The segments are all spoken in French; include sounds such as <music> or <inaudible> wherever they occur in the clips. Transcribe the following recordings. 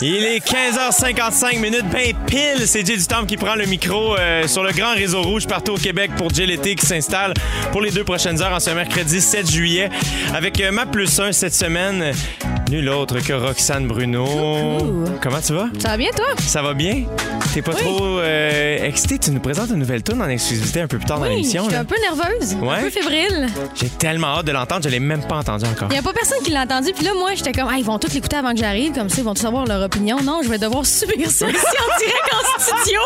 Il est 15h55 minutes, ben pile, c'est Jay du Temple qui prend le micro euh, sur le grand réseau rouge partout au Québec pour Jay l'été qui s'installe pour les deux prochaines heures en ce mercredi 7 juillet avec euh, ma plus 1 cette semaine. Nul autre que Roxane Bruno. Coucou. Comment tu vas? Ça va bien, toi? Ça va bien? T'es pas trop euh, excité? Tu nous présentes une nouvelle tune en exclusivité un peu plus tard dans Oui, je l'émission. suis un peu nerveuse, Ouais? un peu fébrile. J'ai tellement hâte de l'entendre, je l'ai même pas entendu encore. Il n'y a pas personne qui l'a entendu. Puis là, moi, j'étais comme, ah, ils vont tous l'écouter avant que j'arrive. Comme ça, ils vont tous avoir leur opinion. Non, je vais devoir subir ça ici en direct en studio.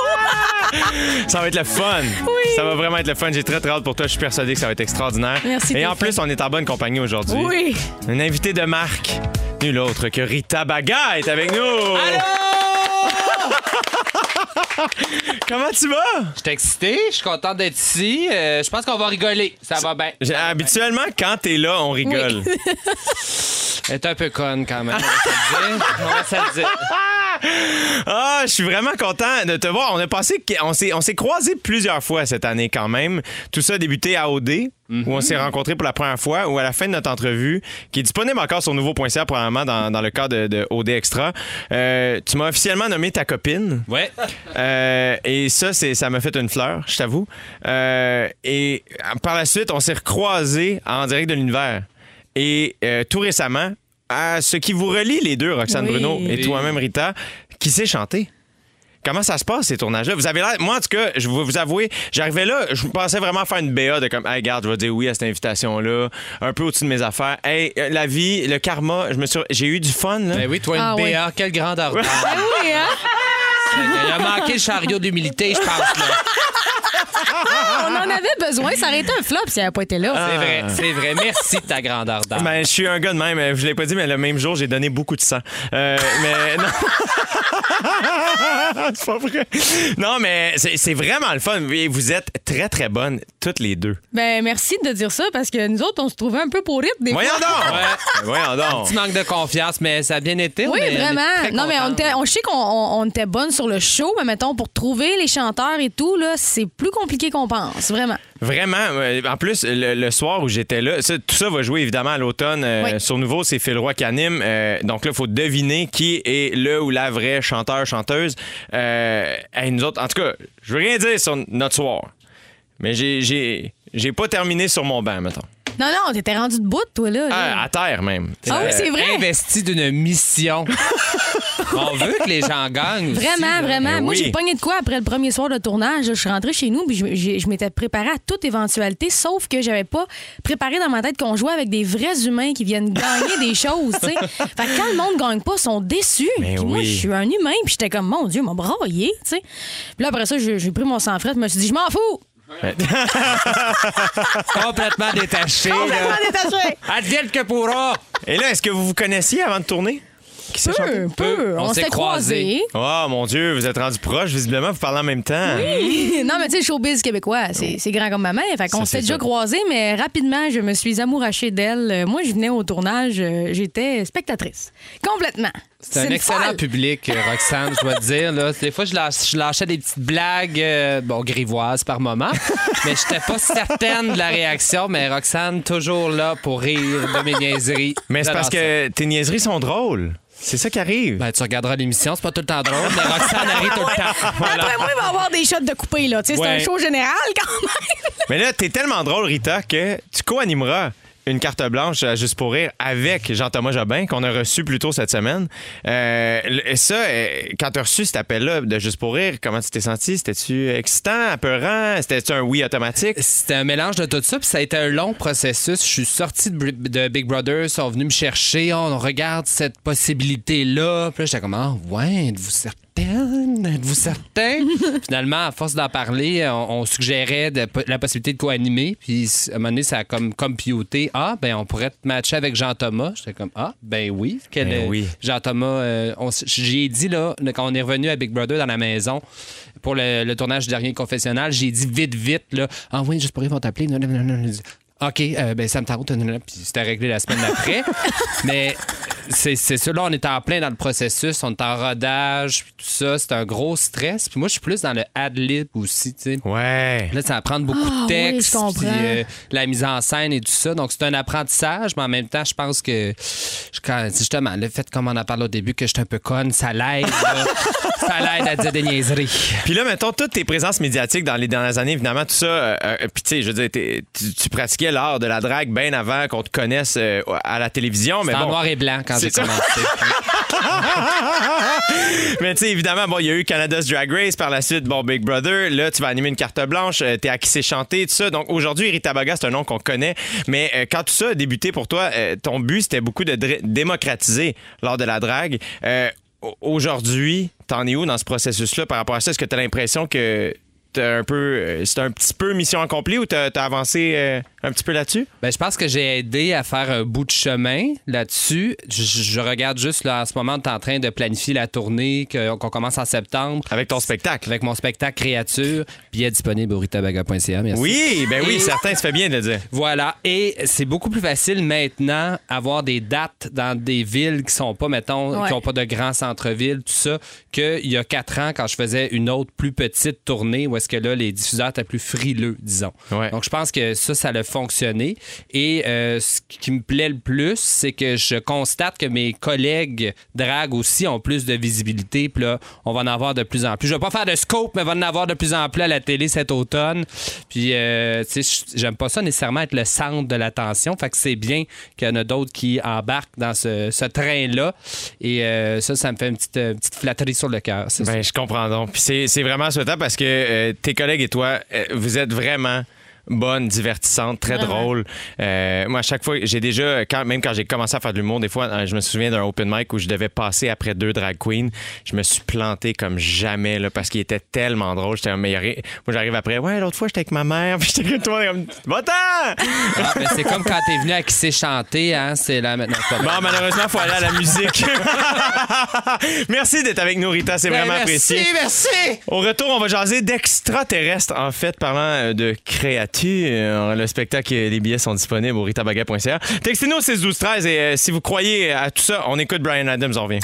<laughs> Ça va être le fun. Oui. Ça va vraiment être le fun. J'ai très très hâte pour toi. Je suis persuadé que ça va être extraordinaire. Merci, Et en plus, on est en bonne compagnie aujourd'hui. Oui. Une invitée de marque. Nul autre que Rita Baga est avec nous. <laughs> Comment tu vas? Je suis excité, je suis content d'être ici. Euh, je pense qu'on va rigoler. Ça va bien. J'ai- Habituellement, quand t'es là, on rigole. <laughs> Elle est un peu conne quand même. On va se le dire. <laughs> On va se le dire. Ah, je suis vraiment content de te voir. On a passé, on s'est, on s'est croisés plusieurs fois cette année quand même. Tout ça a débuté à OD, où on s'est rencontrés pour la première fois, où à la fin de notre entrevue, qui est disponible encore sur nouveau.ca probablement dans, dans le cadre de, de OD Extra, euh, tu m'as officiellement nommé ta copine. Ouais. Euh, et ça, c'est, ça m'a fait une fleur, je t'avoue. Euh, et par la suite, on s'est recroisés en direct de l'univers. Et tout récemment, à ce qui vous relie les deux, Roxane Oui. Bruno et Oui. toi-même, Rita, qui sait chanter? Comment ça se passe, ces tournages-là? Vous avez l'air. Moi, en tout cas, je vais vous avouer, j'arrivais là, je pensais vraiment faire une BA de comme, hey, regarde, je vais dire oui à cette invitation-là, un peu au-dessus de mes affaires. Hey, euh, la vie, le karma, je me suis. J'ai eu du fun, là. Ben oui, toi, une Ah, BA, quelle grande ardeur. <laughs> Oui, hein? Il a manqué le chariot d'humilité, je pense. Là. On en avait besoin. Ça aurait été un flop si elle n'avait pas été là. C'est vrai, c'est vrai. Merci de ta grande ardeur. Ben, je suis un gars de même. Je l'ai pas dit, mais le même jour, j'ai donné beaucoup de sang. Euh, mais non. <laughs> <laughs> c'est pas vrai. Non, mais c'est vraiment le fun. Vous êtes très, très bonnes, toutes les deux. Ben, merci de dire ça parce que nous autres, on se trouvait un peu pourrites des Voyons fois. donc! Ouais. Ben, Voyons donc! Petit manque de confiance, mais ça a bien été. Oui, vraiment. Non, mais on, était, on je sais qu'on on, on était bonne sur le show, mais mettons, pour trouver les chanteurs et tout, là, c'est plus compliqué qu'on pense, vraiment. Vraiment. En plus, le, le soir où j'étais là, ça- tout ça va jouer évidemment à l'automne. euh, Oui. Sur Nouveau, c'est Phil Roy qui anime. Euh, donc là, il faut deviner qui est le ou la vraie chanteur, chanteuse. Euh, hey, nous autres, en tout cas, je veux rien dire sur notre soir. Mais j'ai- j'ai j'ai pas terminé sur mon banc, mettons. Non, non, t'étais rendu de bout, toi, là. là. Ah, à terre même. Ah oui, Euh, c'est vrai. Investi d'une mission. <laughs> on veut que les gens gagnent. Vraiment, vraiment. Mais Moi, oui. j'ai pogné de quoi après le premier soir de tournage. Je suis rentrée chez nous puis je, je m'étais préparée à toute éventualité, sauf que j'avais pas préparé dans ma tête qu'on jouait avec des vrais humains qui viennent gagner des choses, tu sais. <laughs> Fait que quand le monde gagne pas, ils sont déçus. Mais Puis moi, oui. je suis un humain puis j'étais comme, mon Dieu, m'a braillé, tu sais. Puis là, après ça, j'ai j'ai pris mon sang frais, je me suis dit, je m'en fous. <laughs> Complètement détaché. Complètement là. détaché. Advienne que pourra. Et là, est-ce que vous vous connaissiez avant de tourner? Qui s'est chanté? Peu, peu. On On, s'est s'est croisés. Oh mon Dieu, vous êtes rendus proches, visiblement, vous parlez en même temps. <laughs> non, mais tu sais, le showbiz québécois, c'est c'est grand comme ma mère. Fait qu'on Ça, c'est déjà ça. croisés, mais rapidement, je me suis amourachée d'elle. Euh, Moi, je venais au tournage, euh, j'étais spectatrice. Complètement. C'est un une excellent folle. public, euh, Roxane, je dois te dire. Là. Des fois, je, lâche- je lâchais des petites blagues, euh, bon, grivoises par moment, mais j'étais pas certaine de la réaction. Mais Roxane, toujours là pour rire de mes niaiseries. Mais c'est parce que tes niaiseries sont drôles. C'est ça qui arrive. Ben, tu regarderas l'émission, c'est pas tout le temps drôle, mais Roxane arrive tout le temps. Voilà. Après moi, il va y avoir des shots de coupé, là. Tu sais, C'est Ouais. un show général, quand même. Mais là, t'es tellement drôle, Rita, que tu co-animeras une carte blanche à Juste pour rire avec Jean-Thomas Jobin, qu'on a reçu plus tôt cette semaine. Euh, le- ça, euh, quand t'as reçu cet appel-là de Juste pour rire, comment tu t'es senti? C'était-tu excitant, apeurant? C'était-tu un oui automatique? C'était un mélange de tout ça, puis ça a été un long processus. Je suis sorti de Big Brother, ils sont venus me chercher, on regarde cette possibilité-là. Puis là, j'étais comme, ah, ouais, êtes-vous certaine? Êtes-vous certain? Finalement, à force d'en parler, on, on suggérait de- la possibilité de co-animer. Puis à un moment donné, ça a comme computé. Ah, ben on pourrait te matcher avec Jean-Thomas. J'étais comme, ah, ben oui. Quel, Ben euh, oui. Jean-Thomas, euh, j'ai dit, là, quand on est revenu à Big Brother dans la maison pour le, le tournage du dernier confessionnal, j'ai dit vite, vite, là, ah oui, juste pour ils vont t'appeler. Non, non, non, non, non. OK, euh, ben ça me tente. Puis c'était réglé la semaine d'après. Mais c'est là, on est en plein dans le processus, on est en rodage, puis tout ça. C'est un gros stress. Puis moi, je suis plus dans le ad-lib aussi, tu sais. Ouais. Là, ça va prendre beaucoup Ah, de texte, oui, je comprends. puis euh, la mise en scène et tout ça. Donc, c'est un apprentissage, mais en même temps, je pense que, quand- justement, le fait, comme on en parlé au début, que je suis un peu conne, ça l'aide. là. <laughs> ça l'aide à dire des niaiseries. Puis là, mettons, toutes tes présences médiatiques dans les dernières années, évidemment, tout ça. euh, euh, Puis, tu sais, je veux dire, tu, tu pratiquais l'art de la drague bien avant qu'on te connaisse euh, à la télévision. Mais en bon. noir et blanc quand J'ai commencé. <laughs> Mais tu sais, évidemment, bon, il y a eu Canada's Drag Race par la suite, bon, Big Brother. Là, tu vas animer une carte blanche, euh, t'es c'est chanté, tout ça. Donc aujourd'hui, Rita Baga, c'est un nom qu'on connaît. Mais euh, quand tout ça a débuté pour toi, euh, ton but, c'était beaucoup de démocratiser l'art de la drague. Euh, au- aujourd'hui, t'en es où dans ce processus-là par rapport à ça? Est-ce que t'as l'impression que t'as un peu, c'est un petit peu mission accomplie ou t'as as avancé un petit peu là-dessus? Ben, je pense que j'ai aidé à faire un bout de chemin là-dessus. Je, je regarde juste, là, en ce moment, tu es en train de planifier la tournée qu'on commence en septembre. Avec ton spectacle. Avec mon spectacle Créature. Billet disponible au ritabaga.ca. Merci. Oui, ben oui, Et- certain, ça fait bien de le dire. Voilà. Et c'est beaucoup plus facile maintenant avoir des dates dans des villes qui sont pas, mettons, Ouais. qui n'ont pas de grands centres-villes, tout ça, qu'il y a quatre ans, quand je faisais une autre plus petite tournée, où est-ce que là, les diffuseurs étaient plus frileux, disons. Ouais. Donc, je pense que ça, ça a fonctionné. Et euh, ce qui me plaît le plus, c'est que je constate que mes collègues drag aussi ont plus de visibilité. Puis là, on va en avoir de plus en plus. Je vais pas faire de scope, mais on va en avoir de plus en plus à la télé cet automne. Puis, euh, tu sais, j'aime pas ça nécessairement être le centre de l'attention. Fait que c'est bien qu'il y en a d'autres qui embarquent dans ce, ce train-là. Et euh, ça, ça me fait une petite, petite flatterie sur le cœur. Ben, je comprends donc. Puis c'est, c'est vraiment souhaitable parce que tes collègues et toi, vous êtes vraiment bonne, divertissante, très drôle. Euh, moi, à chaque fois, j'ai déjà, quand, même quand j'ai commencé à faire de l'humour, des fois, euh, je me souviens d'un open mic où je devais passer après deux drag queens. Je me suis planté comme jamais là, parce qu'il était tellement drôle. J'étais un meilleur. Moi, j'arrive après. Ouais, l'autre fois, j'étais avec ma mère. <laughs> Puis j'étais comme toi, comme va-t'en! Ah, ben, c'est comme quand t'es venu à qui sait chanter, hein? C'est là maintenant. Bon, malheureusement, il faut aller à la musique. <laughs> merci d'être avec nous, Rita. C'est Ben, vraiment merci, apprécié. merci! Au retour, on va jaser d'extraterrestres, en fait, parlant euh, de créatures. Euh, Le spectacle, euh, les billets sont disponibles au ritabaga.ca. Textez-nous au 6 12 13 et euh, si vous croyez à tout ça, on écoute Brian Adams, on revient.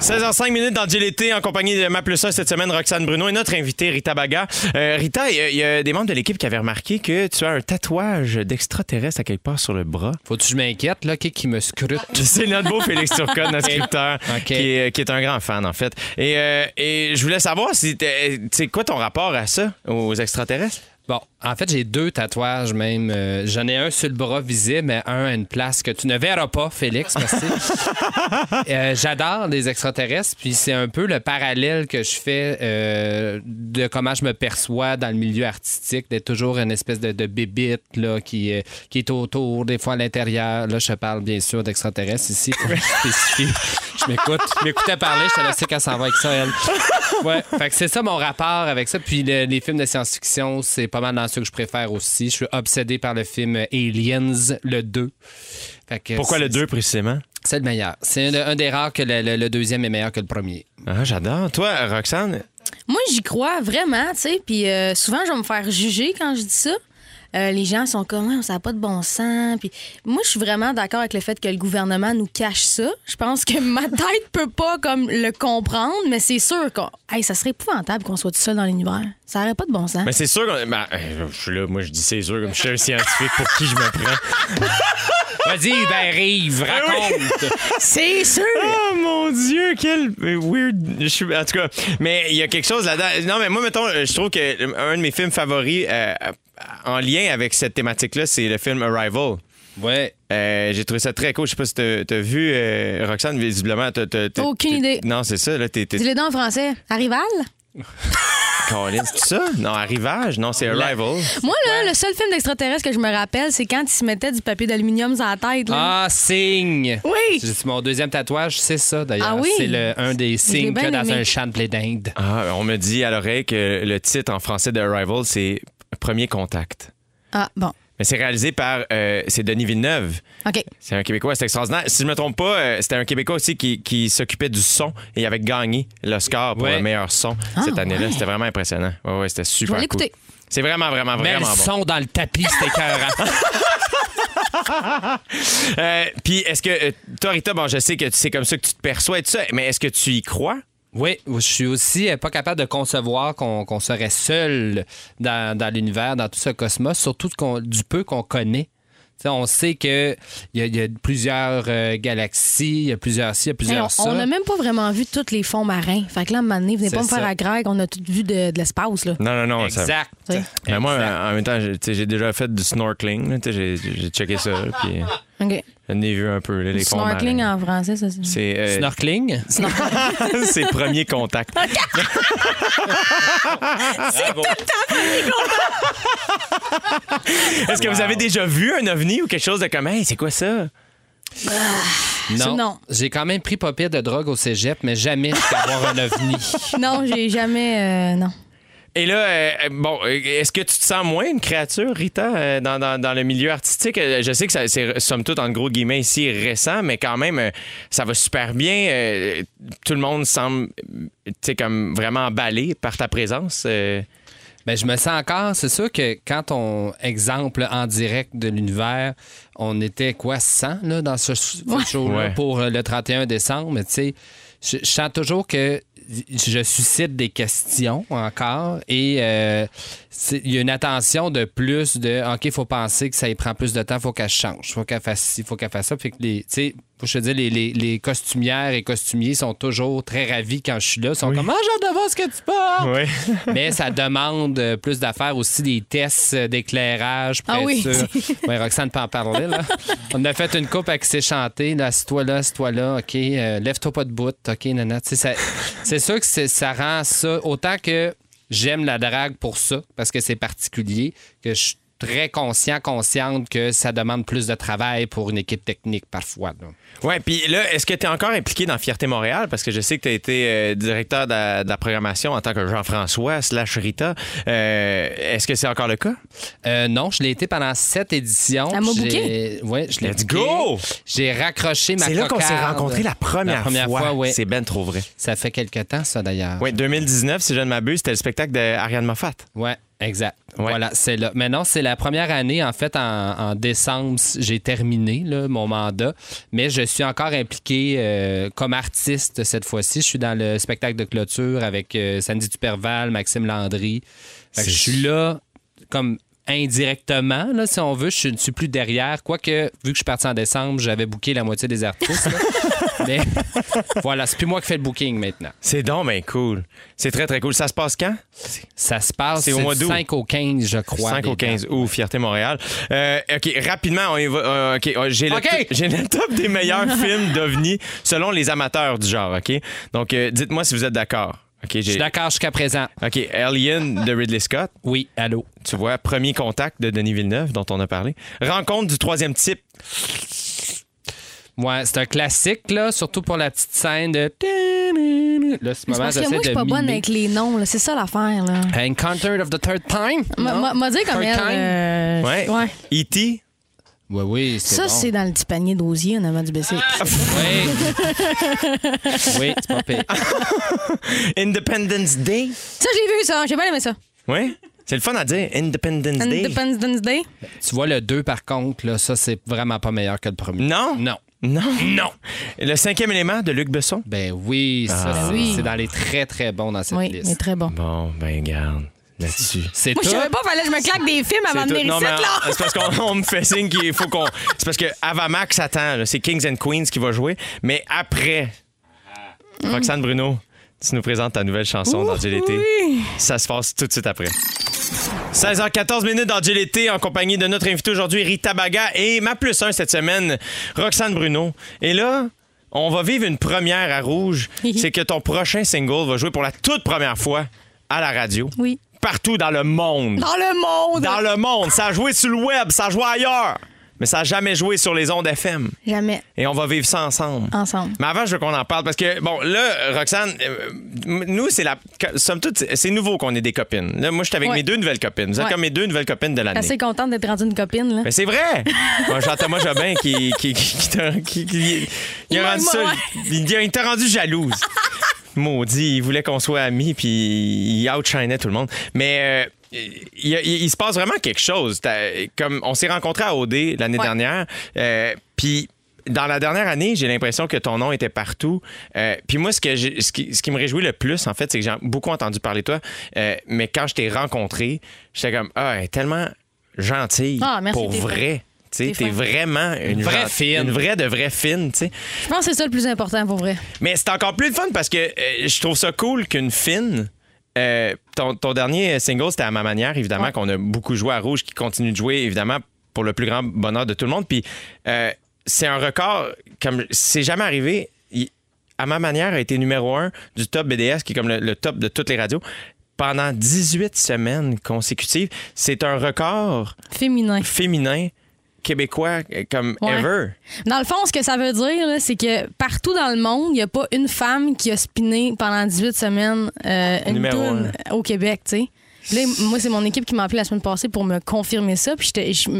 16h05 minutes dans GLT en compagnie de Ma Plus 1 cette semaine, Roxane Bruno et notre invité Rita Baga. Euh, Rita, il y a- il y, a des membres de l'équipe qui avaient remarqué que tu as un tatouage d'extraterrestre à quelque part sur le bras. Faut-tu que je m'inquiète, là? Qui qui me scrute? C'est notre beau Félix Turcotte, notre <laughs> scripteur, qui, est, qui est un grand fan, en fait. Et, euh, et je voulais savoir, si c'est quoi ton rapport à ça, aux extraterrestres? Bon, en fait, j'ai deux tatouages même. Euh, J'en ai un sur le bras visible, mais un à une place que tu ne verras pas, Félix. Merci. <laughs> Euh, J'adore les extraterrestres, puis c'est un peu le parallèle que je fais euh, de comment je me perçois dans le milieu artistique, d'être toujours une espèce de, de bébite là, qui, qui est autour, des fois à l'intérieur. Là, je parle bien sûr d'extraterrestres ici. Que je m'écoute. Je m'écoutais parler, je te laissais qu'elle s'en va avec ça, elle. Ouais, fait que c'est ça mon rapport avec ça. Puis le- les films de science-fiction, c'est pas mal dans ceux que je préfère aussi. Je suis obsédé par le film Aliens, le 2. Fait que Pourquoi le 2 précisément? C'est le meilleur. C'est un, un des rares que le, le- le deuxième est meilleur que le premier. Ah, j'adore. Toi, Roxane? Moi, j'y crois vraiment, tu sais. Puis euh, souvent, je vais me faire juger quand je dis ça. Euh, les gens sont comme, Ouais, ça n'a pas de bon sens. Puis moi, je suis vraiment d'accord avec le fait que le gouvernement nous cache ça. Je pense que ma <laughs> tête peut pas comme le comprendre, mais c'est sûr que hey, ça serait épouvantable qu'on soit tout seul dans l'univers. Ça n'aurait pas de bon sens. Mais c'est sûr. que- ben, euh, je suis là, moi, je dis c'est sûr, comme je suis un scientifique, pour qui je me prends? <laughs> Vas-y, <laughs> ben Rive, raconte! <laughs> C'est sûr! Oh mon Dieu, quel euh, weird. Je suis, en tout cas, mais il y a quelque chose là-dedans. Non, mais moi, mettons, je trouve que un de mes films favoris euh, en lien avec cette thématique-là, c'est le film Arrival. Ouais. Euh, j'ai trouvé ça très cool. Je sais pas si t'as t'as vu, euh, Roxane, visiblement. t'as- Aucune idée. Non, c'est ça. Là, t'es, t'es- Dis-le donc en français. Arrival? <laughs> Colin, c'est ça? Non, Arrivage? Non, c'est Arrival. Moi, là, le seul film d'extraterrestre que je me rappelle, c'est quand ils se mettaient du papier d'aluminium sur la tête. Là. Ah, signe! Oui! C'est mon deuxième tatouage, c'est ça d'ailleurs. Ah oui? C'est le- un des signes que dans aimé. un champ de blé d'Inde. Ah, on me dit à l'oreille que le titre en français de Arrival, c'est Premier contact. Ah, bon. Mais c'est réalisé par euh, c'est Denis Villeneuve. OK. C'est un Québécois, c'est extraordinaire. Si je me trompe pas, euh, c'était un Québécois aussi qui, qui s'occupait du son et il avait gagné l'Oscar pour Ouais. le meilleur son Ah, cette année-là. ouais. C'était vraiment impressionnant. Ouais, ouais, c'était Je super vais cool. l'écouter. C'est vraiment, vraiment, Mets le vraiment bon. son dans le tapis, c'était écœurant. <laughs> Euh, Puis est-ce que euh, toi, Rita, bon, je sais que c'est comme ça que tu te perçois et tout ça, mais est-ce que tu y crois? Oui, je suis aussi euh, pas capable de concevoir qu'on serait seul dans, dans l'univers, dans tout ce cosmos, surtout du peu qu'on connaît. On sait qu'il y, a- il y a plusieurs euh, galaxies, il y a plusieurs ci, il y a plusieurs on ça. on n'a même pas vraiment vu tous les fonds marins. Fait que là, à un moment donné, venez C'est pas me faire ça. à Greg, on a tout vu de, de l'espace. là. Non, non, non. ça- Exact. Sais. Mais moi, en même temps, j'ai déjà fait du snorkeling. J'ai j'ai checké ça. Puis OK. j'en ai vu un peu. là, les fonds Snorkeling marins. en français, ça. c'est- C'est euh, Snorkeling? <laughs> c'est premier contact. <laughs> Est-ce que vous avez déjà vu un ovni ou quelque chose de comme, hey, c'est quoi ça? Non. Non. J'ai quand même pris pas pire de drogue au cégep, mais jamais avoir un ovni. <laughs> Non, j'ai jamais. euh, non. Et là, euh, bon, euh, est-ce que tu te sens moins une créature, Rita, euh, dans, dans- dans le milieu artistique? Je sais que ça- c'est, somme toute, en gros guillemets, ici, récent, mais quand même, euh, ça va super bien. Euh, tout le monde semble, tu sais, comme vraiment emballé par ta présence. Euh. Ben, je me sens encore. C'est sûr que quand on exemple en direct de l'univers, on était quoi 100 là, dans ce, Ouais. pour euh, le 31 décembre. Mais tu sais, je, je sens toujours que je suscite des questions encore et euh, il y a une attention de plus de OK, il faut penser que ça y prend plus de temps, il faut qu'elle change, il faut qu'elle fasse ci, il faut qu'elle fasse ça. Fait que les, tu sais, faut que je te dise, les, les, les costumières et costumiers sont toujours très ravis quand je suis là. Ils sont comme Ah, j'ai hâte de voir ce que tu portes. Ouais. <laughs> Mais ça demande euh, plus d'affaires aussi, des tests euh, d'éclairage. pour Ah être oui. sûr. <laughs> Ouais, Roxane peut en parler. Là. On a fait une coupe avec ses chanté. Là, assis-toi là, assis-toi là. OK, euh, lève-toi pas de bout. OK, nana. Tu sais, ça- C'est sûr que ça rend ça. Autant que j'aime la drague pour ça, parce que c'est particulier, que je très conscient, consciente que ça demande plus de travail pour une équipe technique parfois. là. Ouais, puis là, est-ce que tu es encore impliqué dans Fierté Montréal? Parce que je sais que tu as été euh, directeur de la, de la programmation en tant que Jean-François slash Rita. Euh, est-ce que c'est encore le cas? Euh, non, je l'ai été pendant sept éditions. J'ai- booké? Ouais, je l'ai Let's go! J'ai raccroché ma C'est là qu'on s'est rencontrés la première, La première fois, oui. C'est ben trop vrai. Ça fait quelque temps, ça, d'ailleurs. Oui, 2019, si je ne m'abuse, c'était le spectacle d'Ariane Moffat. Ouais, exact. Ouais. Voilà, c'est là. Mais non, c'est la première année, en fait, en, en décembre, j'ai terminé là, mon mandat, mais je suis encore impliqué euh, comme artiste cette fois-ci. Je suis dans le spectacle de clôture avec euh, Sandy Duperval, Maxime Landry. Fait que C'est- je suis là comme indirectement, là, si on veut, je ne suis plus derrière. Quoique, vu que je suis parti en décembre, j'avais booké la moitié des artistes. <laughs> Mais <laughs> voilà, c'est plus moi qui fais le booking maintenant. C'est donc ben cool. C'est très, très cool. Ça se passe quand? Ça se passe C'est au mois d'août. 5 au 15, je crois. 5 les au 15 août, Fierté Montréal. Euh, OK, rapidement, on y va. Euh, OK, euh, j'ai le, <laughs> top des meilleurs <laughs> films d'OVNI selon les amateurs du genre, OK? Donc, euh, dites-moi si vous êtes d'accord. Je suis d'accord jusqu'à présent. OK, Alien de Ridley Scott. Oui, allô. Tu vois, Premier contact de Denis Villeneuve, dont on a parlé. Rencontre du troisième type. Ouais, c'est un classique, là, surtout pour la petite scène de. Là, ce C'est moment, parce que moi, je suis pas bonne avec les noms. là. C'est ça l'affaire. là. Encounter of the Third Time? M'a- dit comme Third elle. Time? euh, Ouais. ouais. E.T. Oui, oui, c'est Ça, bon. c'est dans le petit panier d'osier en avant du BC. Oui. <laughs> oui, c'est pas pire. <laughs> Independence Day? Ça, j'ai vu ça. J'ai bien aimé ça. Oui. C'est le fun à dire. Independence Day. Independence Day? Tu vois, le 2, par contre, là, ça, c'est vraiment pas meilleur que le premier. Non? Non. Non. Non. Le cinquième élément de Luc Besson? Ben oui, ça, Ah. c'est Oui. c'est dans les très, très bons dans cette Oui, liste. très bon. Bon, ben, garde. Là-dessus. C'est Moi, je tout? savais pas, fallait que je me claque des films avant de venir ici, là. C'est parce qu'on <laughs> on me fait signe qu'il faut qu'on. C'est parce que Avamax attend. là. C'est Kings and Queens qui va jouer. Mais après, Roxane Bruno, tu nous présentes ta nouvelle chanson dans GLT. Ça se passe tout de suite après. 16h14 minutes dans GLT en compagnie de notre invité aujourd'hui, Rita Baga, et ma plus 1 cette semaine, Roxane Bruno. Et là, on va vivre une première à Rouge. C'est que ton prochain single va jouer pour la toute première fois à la radio. Oui. Partout dans le monde. Dans le monde! Dans le monde. Ça a joué sur le web, ça a joué ailleurs. Mais ça n'a jamais joué sur les ondes FM. Jamais. Et on va vivre ça ensemble. Ensemble. Mais avant, je veux qu'on en parle parce que, bon, là, Roxane, euh, nous, c'est la. Somme toute, c'est nouveau qu'on ait des copines. Là, moi, je suis avec Ouais. mes deux nouvelles copines. Vous êtes Ouais. comme mes deux nouvelles copines de l'année. Assez contente d'être rendue une copine, là. Mais c'est vrai! <laughs> Moi, Jean-Thomas Jobin qui, qui, qui, il a rendu ça. il t'a rendu jalouse. <laughs> Maudit, il voulait qu'on soit amis, puis il outshinait tout le monde. Mais euh, il, il- il se passe vraiment quelque chose. Comme on s'est rencontrés à OD l'année Ouais. dernière, euh, puis dans la dernière année, j'ai l'impression que ton nom était partout. Euh, puis moi, ce, que ce, qui, ce qui me réjouit le plus, en fait, c'est que j'ai beaucoup entendu parler de toi. Euh, mais quand je t'ai rencontré, j'étais comme, ah, elle est tellement gentille. Ah, merci, pour vrai. Tu sais, T'es vraiment une, vraie fine. Une vraie de vraie fine, tu sais. Je pense que c'est ça le plus important pour vrai. Mais c'est encore plus le fun parce que euh, je trouve ça cool qu'une fine. Euh, ton, ton dernier single, c'était à ma manière, évidemment, Ouais. qu'on a beaucoup joué à Rouge, qui continue de jouer, évidemment, pour le plus grand bonheur de tout le monde. Puis euh, c'est un record, comme c'est jamais arrivé. Il- à ma manière, a été numéro un du top BDS, qui est comme le, le top de toutes les radios, pendant 18 semaines consécutives. C'est un record Féminin. féminin québécois euh, comme Ouais. ever. Dans le fond, ce que ça veut dire, c'est que partout dans le monde, il n'y a pas une femme qui a spiné pendant 18 semaines euh, une toune au Québec, tu sais. Là, moi, c'est mon équipe qui m'a appelé la semaine passée pour me confirmer ça. Puis je, je,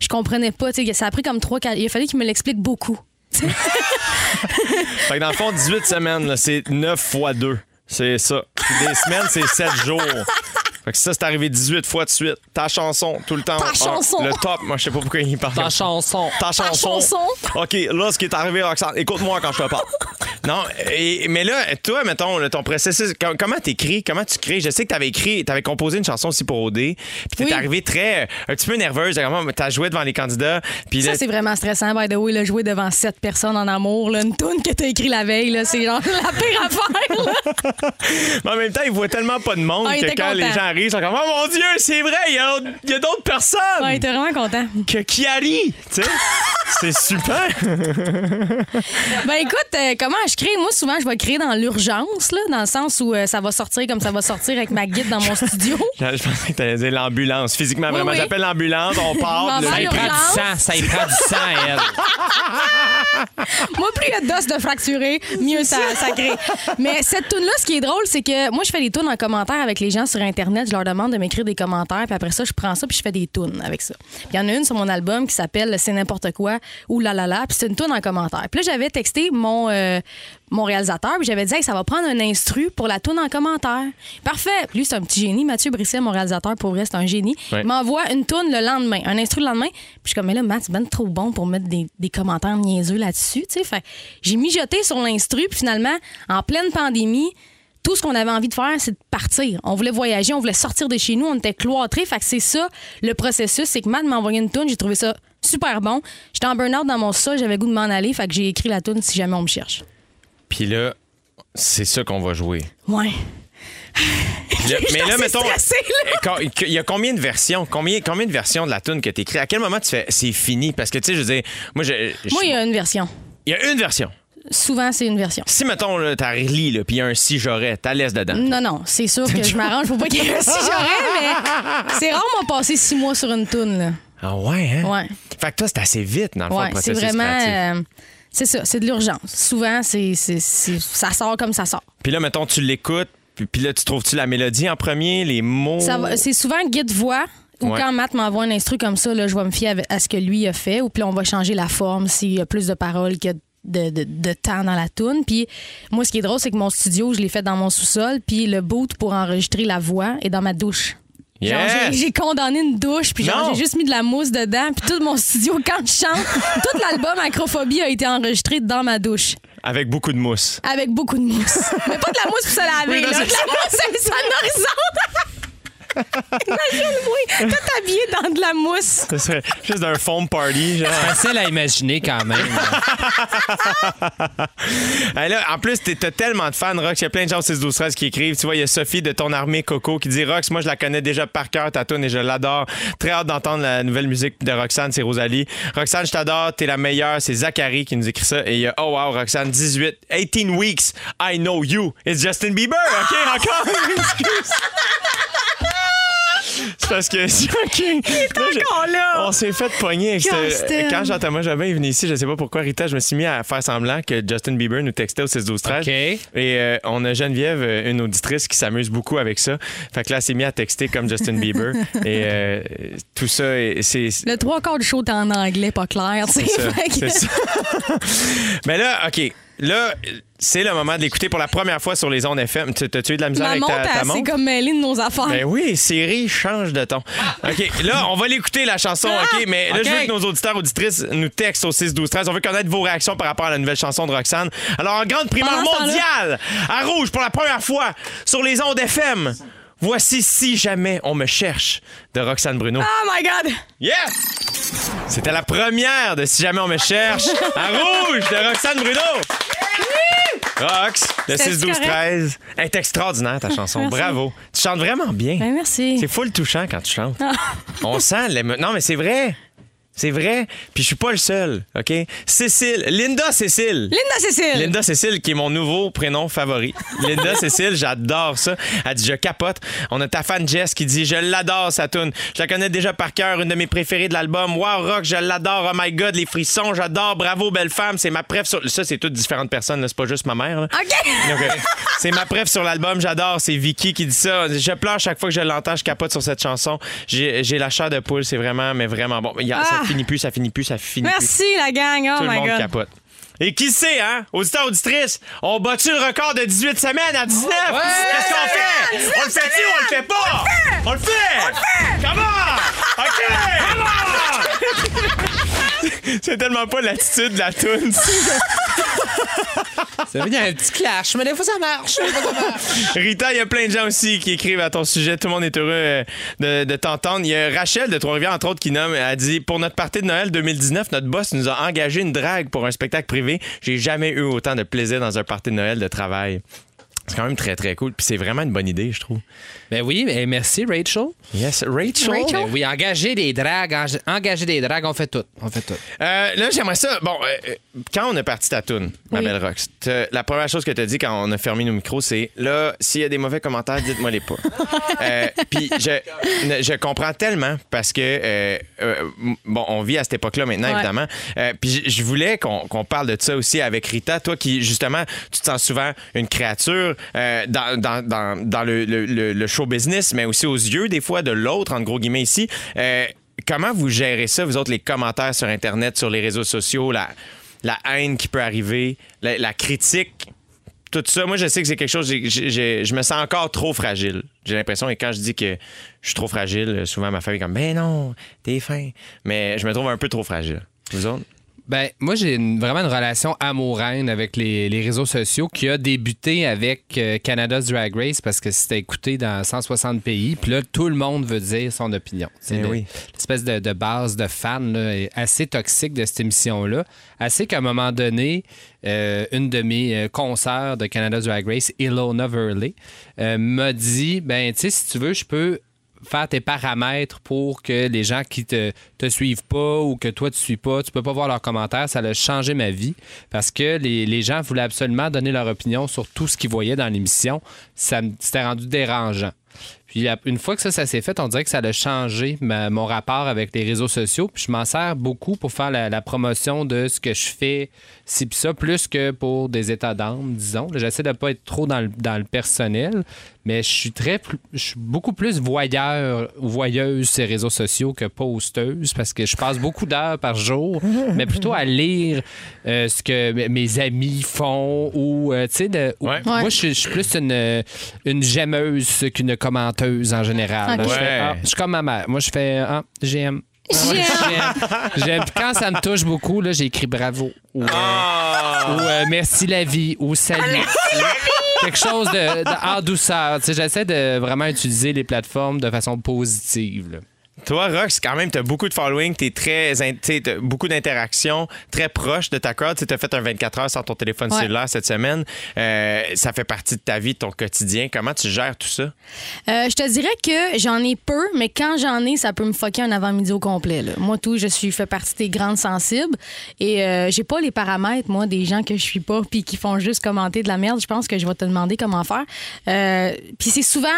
je comprenais pas. Ça a pris comme 3 4 Il a fallu qu'il me l'explique beaucoup. <laughs> <laughs> Fait que dans le fond, 18 semaines, c'est 9 fois 2. C'est ça. Puis des semaines, c'est 7 jours. Fait que ça, c'est arrivé 18 fois de suite. Ta chanson, tout le temps. Ta Ah, chanson. Le top. Moi, je sais pas pourquoi il parle. Ta chanson. Ta chanson. chanson. OK, là, ce qui est arrivé, Roxane, écoute-moi quand je te parle. <laughs> Non, et- mais là, toi, mettons, là, ton processus, com- comment t'écris, comment tu crées? Je sais que t'avais écrit, t'avais composé une chanson aussi pour OD, puis t'es Oui. arrivé très, un petit peu nerveuse, t'as joué devant les candidats, puis Ça, c'est vraiment stressant, by the way, là, jouer devant 7 personnes en amour. Là, une toune que t'as écrit la veille, là, c'est genre <laughs> la pire affaire. là. <laughs> Mais en même temps, ils voient tellement pas de monde Ah, que quand content. les gens arrivent, ils sont comme Oh mon Dieu, c'est vrai, il y a, il y a d'autres personnes Ouais, il était vraiment content. que qui arrivent. Tu sais, <laughs> c'est super. Ben écoute, euh, comment je crée? Moi, souvent, je vais créer dans l'urgence, là, dans le sens où euh, ça va sortir comme ça va sortir avec ma guide dans mon studio. <laughs> Je pensais que t'allais dire l'ambulance. Physiquement, vraiment, oui. j'appelle l'ambulance, on part. Ça y prend l'urgence. du sang. Ça y prend du sang, elle. <laughs> moi, plus il y a d'os de fracturés, mieux ça, ça crée. Mais cette tune là ce qui est drôle, c'est que moi, je fais des tunes en commentaire avec les gens sur Internet. Je leur demande de m'écrire des commentaires, puis après ça, je prends ça, puis je fais des tunes avec ça. Puis il y en a une sur mon album qui s'appelle C'est n'importe quoi ou La La La, puis c'est une tune en commentaire. Puis là, j'avais texté mon, euh, mon réalisateur, puis j'avais dit hey, ça va prendre un instru pour la tune en commentaire. Parfait. Puis lui, c'est un petit génie. Mathieu Brisset, mon réalisateur, pour vrai, c'est un génie. Ouais. Il m'envoie une tune le lendemain, un instru le lendemain. Puis je suis comme, mais là, Matt, c'est ben trop bon pour mettre des, des commentaires niaiseux là-dessus, tu sais. Fait j'ai mijoté sur l'instru, puis finalement, en pleine pandémie, tout ce qu'on avait envie de faire, c'est de partir. On voulait voyager, on voulait sortir de chez nous, on était cloîtrés. Fait que c'est ça, le processus. C'est que Matt m'a envoyé une tune, j'ai trouvé ça super bon. J'étais en burn-out dans mon sol, j'avais goût de m'en aller. Fait que j'ai écrit la tune si jamais on me cherche. Puis là, c'est ça qu'on va jouer. Ouais. <laughs> Mais là, mettons, quand- il y a combien de versions? Combien, combien de versions de la tune que t'écris? À quel moment tu fais c'est fini? Parce que, tu sais, je veux dire, moi, je, je- Moi, il y a une version. il y a une version. Souvent, c'est une version. Si, mettons, là, t'as relis, là, puis il y a un si j'aurais, t'as laisse dedans. Non, non, c'est sûr que je <laughs> m'arrange pour pas qu'il y ait un si j'aurais, mais c'est rare m'en passer six mois sur une toune, là. Ah ouais, hein? Ouais. Fait que toi, c'est assez vite, dans le fond, Ouais, c'est processus vraiment. créatif. euh, c'est ça, c'est de l'urgence. Souvent, c'est, c'est- c'est- ça sort comme ça sort. Puis là, mettons, tu l'écoutes, puis, puis là, tu trouves-tu la mélodie en premier, les mots? Ça va- c'est souvent guide-voix. Ou Ouais. quand Matt m'envoie un instru comme ça, là, je vais me fier à ce que lui a fait. Ou puis là, on va changer la forme s'il y a plus de paroles que de, de- de temps dans la toune. Puis moi, ce qui est drôle, c'est que mon studio, je l'ai fait dans mon sous-sol. Puis le boot pour enregistrer la voix est dans ma douche. Yes! j'ai- condamné une douche, puis j'ai juste mis de la mousse dedans, puis tout mon <laughs> studio, quand je chante, tout l'album Acrophobie a été enregistré dans ma douche. Avec beaucoup de mousse. Avec beaucoup de mousse. Mais pas de la mousse pour se laver, Oui, non, là. c'est De la mousse sonorisante. Imagine-moi, tout habillé dans de la mousse. Ce serait juste un foam party, genre. Facile à imaginer quand même. <laughs> Hey, là, en plus, t'es- t'as tellement de fans, Rox. Il y a plein de gens au 6 12 13 qui écrivent. Tu vois, il y a Sophie de ton armée Coco qui dit Rox, moi, je la connais déjà par cœur, ta tune, et je l'adore. Très hâte d'entendre la nouvelle musique de Roxane, c'est Rosalie. Roxane, je t'adore, t'es la meilleure. C'est Zachary qui nous écrit ça. Et il y a, oh wow, Roxane, 18, 18 weeks, I know you. It's Justin Bieber, OK, encore? Excuse. <laughs> C'est parce que. <laughs> OK. Là, j'ai- encore là. On s'est fait pogner avec ce- Justin. Quand Jean-Thomas Jobin est venu ici, je sais pas pourquoi, Rita, je me suis mis à faire semblant que Justin Bieber nous textait au 6 12 13 OK. Et euh, on a Geneviève, euh, une auditrice, qui s'amuse beaucoup avec ça. Fait que là, elle s'est mis à texter comme Justin Bieber. <laughs> Et euh, tout ça, c'est. Le trois quarts du show est en anglais, pas clair. C'est ça, que- ça. <laughs> Mais là, OK. Là, c'est le moment de l'écouter pour la première fois sur les ondes FM. Tu- eu de la misère avec ta, ta montre? comme mêlée de nos affaires. Ben oui, Siri, change de ton. OK, là, on va l'écouter, la chanson, OK? Mais là, je veux que nos auditeurs, auditrices nous textent au 6 12 13 On veut connaître vos réactions par rapport à la nouvelle chanson de Roxane. Alors, en grande temps-là- mondiale, à Rouge, pour la première fois, sur les ondes FM, voici Si jamais on me cherche de Roxane Bruno. Oh my God! Yeah! C'était la première de Si jamais on me cherche à Rouge de Roxane Bruno. Rox, le C'était 6 12 correct? 13 Elle est extraordinaire ta chanson. Merci. Bravo. Tu chantes vraiment bien. Ben merci. C'est full touchant quand tu chantes. On sent l'émo- Non, mais c'est vrai. C'est vrai? Puis je suis pas le seul, OK? Cécile, Linda Cécile. Linda Cécile! Linda Cécile, qui est mon nouveau prénom favori. Linda <laughs> Cécile, j'adore ça. Elle dit Je capote. On a ta fan Jess qui dit Je l'adore, sa tune. Je la connais déjà par cœur, une de mes préférées de l'album. Wow, rock, je l'adore. Oh my God, les frissons, j'adore. Bravo, belle femme. C'est ma préf sur. Ça, c'est toutes différentes personnes, c'est pas juste ma mère. là. OK! Donc, euh, c'est ma préf sur l'album, j'adore. C'est Vicky qui dit ça. Je pleure chaque fois que je l'entends, je capote sur cette chanson. J'ai j'ai la chair de poule, c'est vraiment, mais vraiment bon. Il y a- Ça Ah. Finit plus, ça finit plus, ça finit plus. Merci, la gang. Oh Tout le my monde God. capote. Et qui sait, hein? Auditeur, auditrice, on bat-tu le record de 18 semaines à 19? Qu'est-ce qu'on fait? On le fait-tu ou on le fait pas? On le fait! On le fait! Comment? OK! <laughs> <laughs> C'est tellement pas l'attitude de la toune. <laughs> Ça veut dire un petit clash, mais des fois ça marche. Rita, il y a plein de gens aussi qui écrivent à ton sujet. Tout le monde est heureux euh, de, de t'entendre. Il y a Rachel de Trois-Rivières, entre autres, qui nomme, a dit Pour notre partie de Noël 2019, notre boss nous a engagé une drague pour un spectacle privé. J'ai jamais eu autant de plaisir dans un party de Noël de travail. C'est quand même très, très cool. Puis c'est vraiment une bonne idée, je trouve. Ben oui, ben merci Rachel. Yes, Rachel. Rachel? Ben oui, engager des dragues, eng- engager des dragues, on fait tout. On fait tout. Euh, là, j'aimerais ça. Bon, euh, euh, quand on a parti ta toune, ma Oui. belle Rox, la première chose que tu as dit quand on a fermé nos micros, c'est là, s'il y a des mauvais commentaires, dites-moi les pas. <laughs> Euh, Puis je, je comprends tellement parce que, euh, euh, bon, on vit à cette époque-là maintenant, Ouais. évidemment. Euh, Puis je- voulais qu'on qu'on parle de ça aussi avec Rita, toi qui, justement, tu te sens souvent une créature euh, dans, le, show business, mais aussi aux yeux, des fois, de l'autre, entre gros guillemets ici. Euh, comment vous gérez ça, vous autres, les commentaires sur Internet, sur les réseaux sociaux, la, haine qui peut arriver, la, critique? Tout ça, moi, je sais que c'est quelque chose, je me sens encore trop fragile. J'ai l'impression, et quand je dis que je suis trop fragile, souvent ma famille est comme, ben non, t'es fin. Mais je me trouve un peu trop fragile. Vous autres? Ben, moi, j'ai une- vraiment une relation amoureuse avec les, les réseaux sociaux qui a débuté avec euh, Canada's Drag Race parce que c'était écouté dans 160 pays. Puis là, tout le monde veut dire son opinion. C'est Eh oui. l'espèce de, de base de fans là, est assez toxique de cette émission-là. Assez qu'à un moment donné, euh, une de mes euh, concerts de Canada's Drag Race, Ilona Verley, euh, m'a dit ben, tu sais, si tu veux, je peux faire tes paramètres pour que les gens qui te, te suivent pas ou que toi tu suis pas, tu peux pas voir leurs commentaires. Ça a changé ma vie parce que les, les gens voulaient absolument donner leur opinion sur tout ce qu'ils voyaient dans l'émission. Ça C'était rendu dérangeant. Puis une fois que ça, ça s'est fait, on dirait que ça a changé mon rapport avec les réseaux sociaux. Puis je m'en sers beaucoup pour faire la, promotion de ce que je fais, si puis ça, plus que pour des états d'âme, disons. J'essaie de pas être trop dans le, dans le personnel, mais je suis très, je suis beaucoup plus voyeur ou voyeuse ces réseaux sociaux que posteuse parce que je passe beaucoup d'heures par jour, <laughs> mais plutôt à lire euh, ce que mes amis font ou euh, tu sais, Ouais. moi je suis- je suis plus une, une j'aimeuse qu'une commenteuse en général. Je, fais, ah, je suis comme ma mère. Moi, je fais ah, j'aime. Ouais, J'aime. Quand ça me touche beaucoup, là, écrit bravo. Ou, euh, Ah! ou, euh, merci la vie. Ou salut. Quelque chose de, de- en douceur. J'essaie de vraiment utiliser les plateformes de façon positive. Toi, Rox, quand même, tu as beaucoup de following, tu très, in- t'sais, t'as beaucoup d'interactions, très proche de ta crowd. Tu as fait un 24 heures sans ton téléphone Ouais. cellulaire cette semaine. Euh, ça fait partie de ta vie, de ton quotidien. Comment tu gères tout ça? Euh, je te dirais que j'en ai peu, mais quand j'en ai, ça peut me fucker un avant-midi au complet. là. Moi, tout, je suis fais partie des grandes sensibles et euh, j'ai pas les paramètres, moi, des gens que je suis pas puis qui font juste commenter de la merde. Je pense que je vais te demander comment faire. Puis c'est souvent,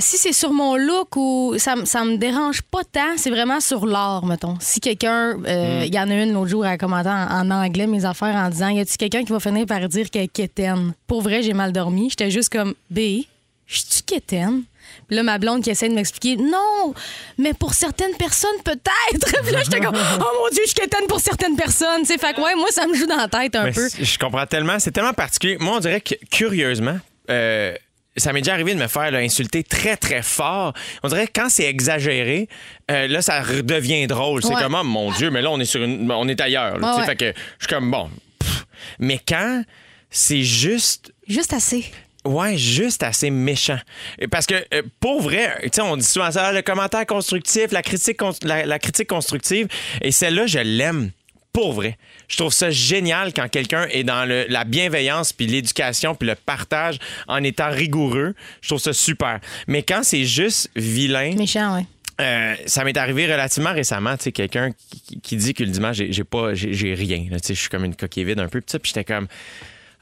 si c'est sur mon look ou ça me dérange pas tant, c'est vraiment sur l'art, mettons. Si quelqu'un, euh, il y en a une l'autre jour, elle commentait en, en anglais mes affaires en disant Y a-tu quelqu'un qui va finir par dire qu'elle est quétaine? Pour vrai, j'ai mal dormi. J'étais juste comme B. Je suis quétaine? Puis là, ma blonde qui essaie de m'expliquer, non, mais pour certaines personnes, peut-être. <laughs> Puis là, j'étais comme, oh mon Dieu, je suis quétaine pour certaines personnes. Sais, fait que, ouais, moi, ça me joue dans la tête un Mais peu. Je comprends tellement. C'est tellement particulier. Moi, on dirait que, curieusement, euh, ça m'est déjà arrivé de me faire là, insulter très, très fort. On dirait que quand c'est exagéré, euh, là, ça redevient drôle. C'est Ouais. comme, oh, mon Dieu, mais là, on est, sur une, on est ailleurs. là, Ouais, tu sais, ouais. Fait que je suis comme, bon. pff. Mais quand c'est juste Juste assez. Ouais, juste assez méchant. Et Parce que euh, pour vrai, tu sais, on dit souvent ça, le commentaire constructif, la critique, con- la, la critique constructive, et celle-là, je l'aime. Pour vrai. Je trouve ça génial quand quelqu'un est dans le- la bienveillance, puis l'éducation, puis le partage en étant rigoureux. Je trouve ça super. Mais quand c'est juste vilain, Méchant, ouais. euh, ça m'est arrivé relativement récemment, tu sais, quelqu'un qui, qui dit qu'ultimement, j'ai j'ai pas, j'ai j'ai rien. là, Tu sais, je suis comme une coquille vide un peu, puis j'étais comme,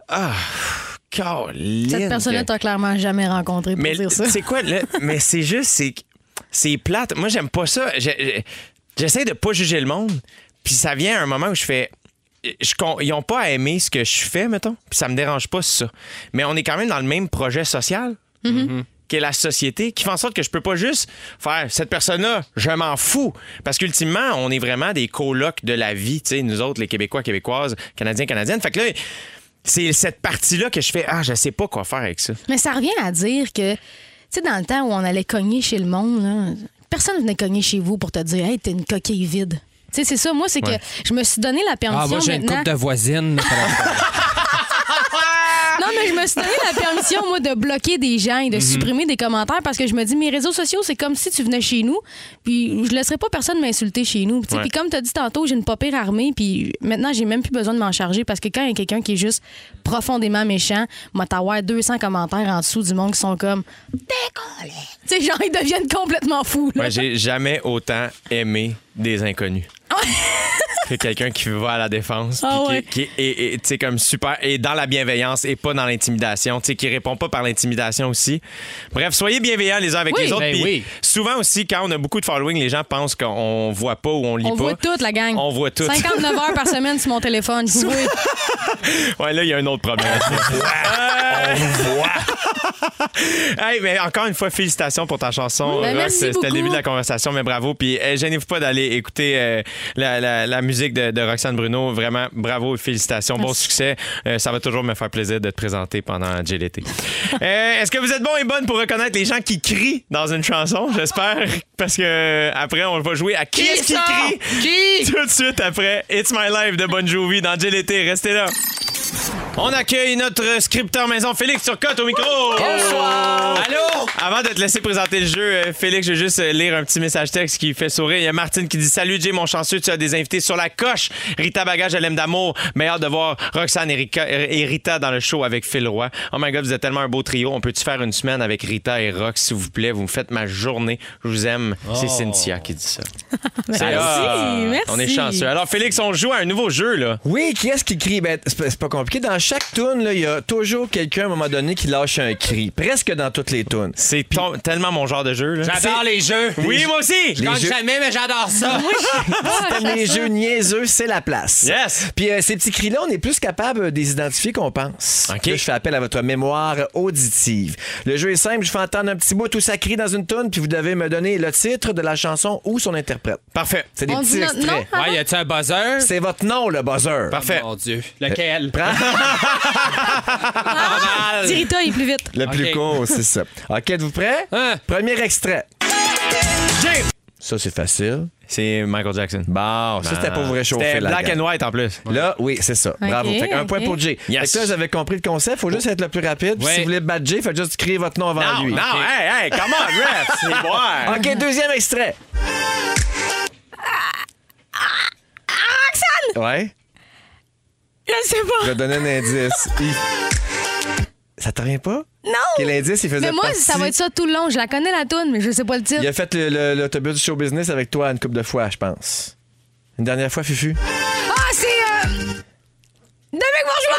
ah, Caroline, Cette personne-là, t'as clairement jamais rencontré pour mais dire ça. c'est quoi là? <laughs> Mais c'est juste c'est c'est plate. Moi j'aime pas ça. Je- je- J'essaie de pas juger le monde. Puis ça vient à un moment où je fais je ils ont pas à aimer ce que je fais mettons. Puis ça me dérange pas ça. Mais on est quand même dans le même projet social. Qu'est la société, qui fait en sorte que je peux pas juste faire cette personne-là, je m'en fous. Parce qu'ultimement, on est vraiment des colocs de la vie, tu sais, nous autres, les Québécois, Québécoises, Canadiens, Canadiennes. Fait que là, c'est cette partie-là que je fais, ah, je sais pas quoi faire avec ça. Mais ça revient à dire que, tu sais, dans le temps où on allait cogner chez le monde, là, personne venait cogner chez vous pour te dire, hey, t'es une coquille vide. Tu sais, c'est ça. Moi, c'est Ouais. que je me suis donné la permission Ah, moi, j'ai une couple de voisines. <laughs> Non, mais je me suis donné la permission, moi, de bloquer des gens et de supprimer des commentaires parce que je me dis, mes réseaux sociaux, c'est comme si tu venais chez nous, puis je laisserai pas personne m'insulter chez nous. Ouais. Puis comme tu as dit tantôt, j'ai une pas pire armée, puis maintenant, j'ai même plus besoin de m'en charger parce que quand il y a quelqu'un qui est juste profondément méchant, moi, t'as 200 commentaires en dessous du monde qui sont comme, décollé. Tu sais, genre, ils deviennent complètement fous. Moi, j'ai jamais autant aimé des inconnus. Que quelqu'un qui va à la défense, Ah qui- ouais. qui, est, est- est, tu sais, comme super, et dans la bienveillance et pas dans l'intimidation, qui répond pas par l'intimidation aussi. Bref, soyez bienveillants les uns avec Oui. les autres. Ben oui. Souvent aussi, quand on a beaucoup de following, les gens pensent qu'on voit pas ou on lit On pas. voit toute la gang. On voit tout. 59 heures par semaine sur mon téléphone. <laughs> Oui. Ouais, là, il y a un autre problème. <laughs> on voit. hey, mais encore une fois, félicitations pour ta chanson. Ben, C'était le début de la conversation, mais bravo. Puis, euh, gênez-vous pas d'aller écouter euh, la, la- la musique de, de Roxane Bruno. Vraiment, bravo et félicitations. Bon succès. Euh, ça va toujours me faire plaisir de te présenter pendant GLT. <laughs> Euh, Est-ce que vous êtes bon et bonne pour reconnaître les gens qui crient dans une chanson? J'espère. Parce que après, on va jouer à qui, est-ce qui crie? Qui? Tout de suite après It's My Life de Bon Jovi dans GLT. Restez là. On accueille notre scripteur maison Félix Turcotte au micro. Bonsoir. Allô? Avant de te laisser présenter le jeu, euh, Félix, je vais juste euh, lire un petit message texte qui fait sourire. Il y a Martine qui dit Salut Jay, mon chanceux, tu as des invités sur la coche. Rita Bagage, elle aime d'amour. Mais hâte de voir Roxane et, Rika- et Rita dans le show avec Phil Roy. Oh my god, vous êtes tellement un beau trio. On peut-tu faire une semaine avec Rita et Rox, s'il vous plaît? Vous me faites ma journée. Je vous aime. C'est Cynthia qui dit ça. <laughs> Merci, merci. On est chanceux. Alors, Félix, on joue à un nouveau jeu, là. Oui, qui est-ce qui crie? Ben, c'est pas- pas compliqué. Dans chaque tune, il y a toujours quelqu'un à un moment donné qui lâche un cri. Presque dans toutes les tunes. C'est ton- tellement mon genre de jeu, là. J'adore les jeux. Oui, moi aussi! Je gagne jeux- jamais, mais j'adore ça. <laughs> T'aimes les jeux niaiseux, c'est la place. Yes! Puis euh, ces petits cris-là, on est plus capable de les identifier qu'on pense. OK. Là, je fais appel à votre mémoire auditive. Le jeu est simple, je fais entendre un petit bout où ça crie dans une tune, puis vous devez me donner le titre de la chanson ou son interprète. Parfait. C'est des On petits dit notre nom? extraits. Ouais, y a-tu un buzzer? C'est votre nom, le buzzer. Parfait. Mon Dieu. Lequel? Prends <laughs> Mal. Dirita, il est plus vite. le plus court, c'est ça. OK, êtes-vous prêts? Hein? Premier extrait. Jay! Ça, c'est facile. C'est Michael Jackson. Bon, ça, c'était pour vous réchauffer C'était la black gang. and white en plus. Là, oui, c'est ça. Bravo. Fait un point pour Jay. Yes. Fait que là, j'avais compris le concept. Faut juste être le plus rapide. Si vous voulez battre Jay, faites juste crier votre nom avant Non, lui. non, hey, hey, come on, ref, c'est <laughs> boire. OK, deuxième extrait. Ouais. Je sais Je pas. vais donner un indice. Il- <laughs> Ça te revient pas? Non! Quel indice il faisait Mais moi, partie? ça va être ça tout le long. Je la connais, la toune, mais je sais pas le titre. Il a fait le- le- l'autobus du show business avec toi une couple de fois, je pense. Une dernière fois, Fufu? Ah, c'est... Euh... Dominique Bourgeois!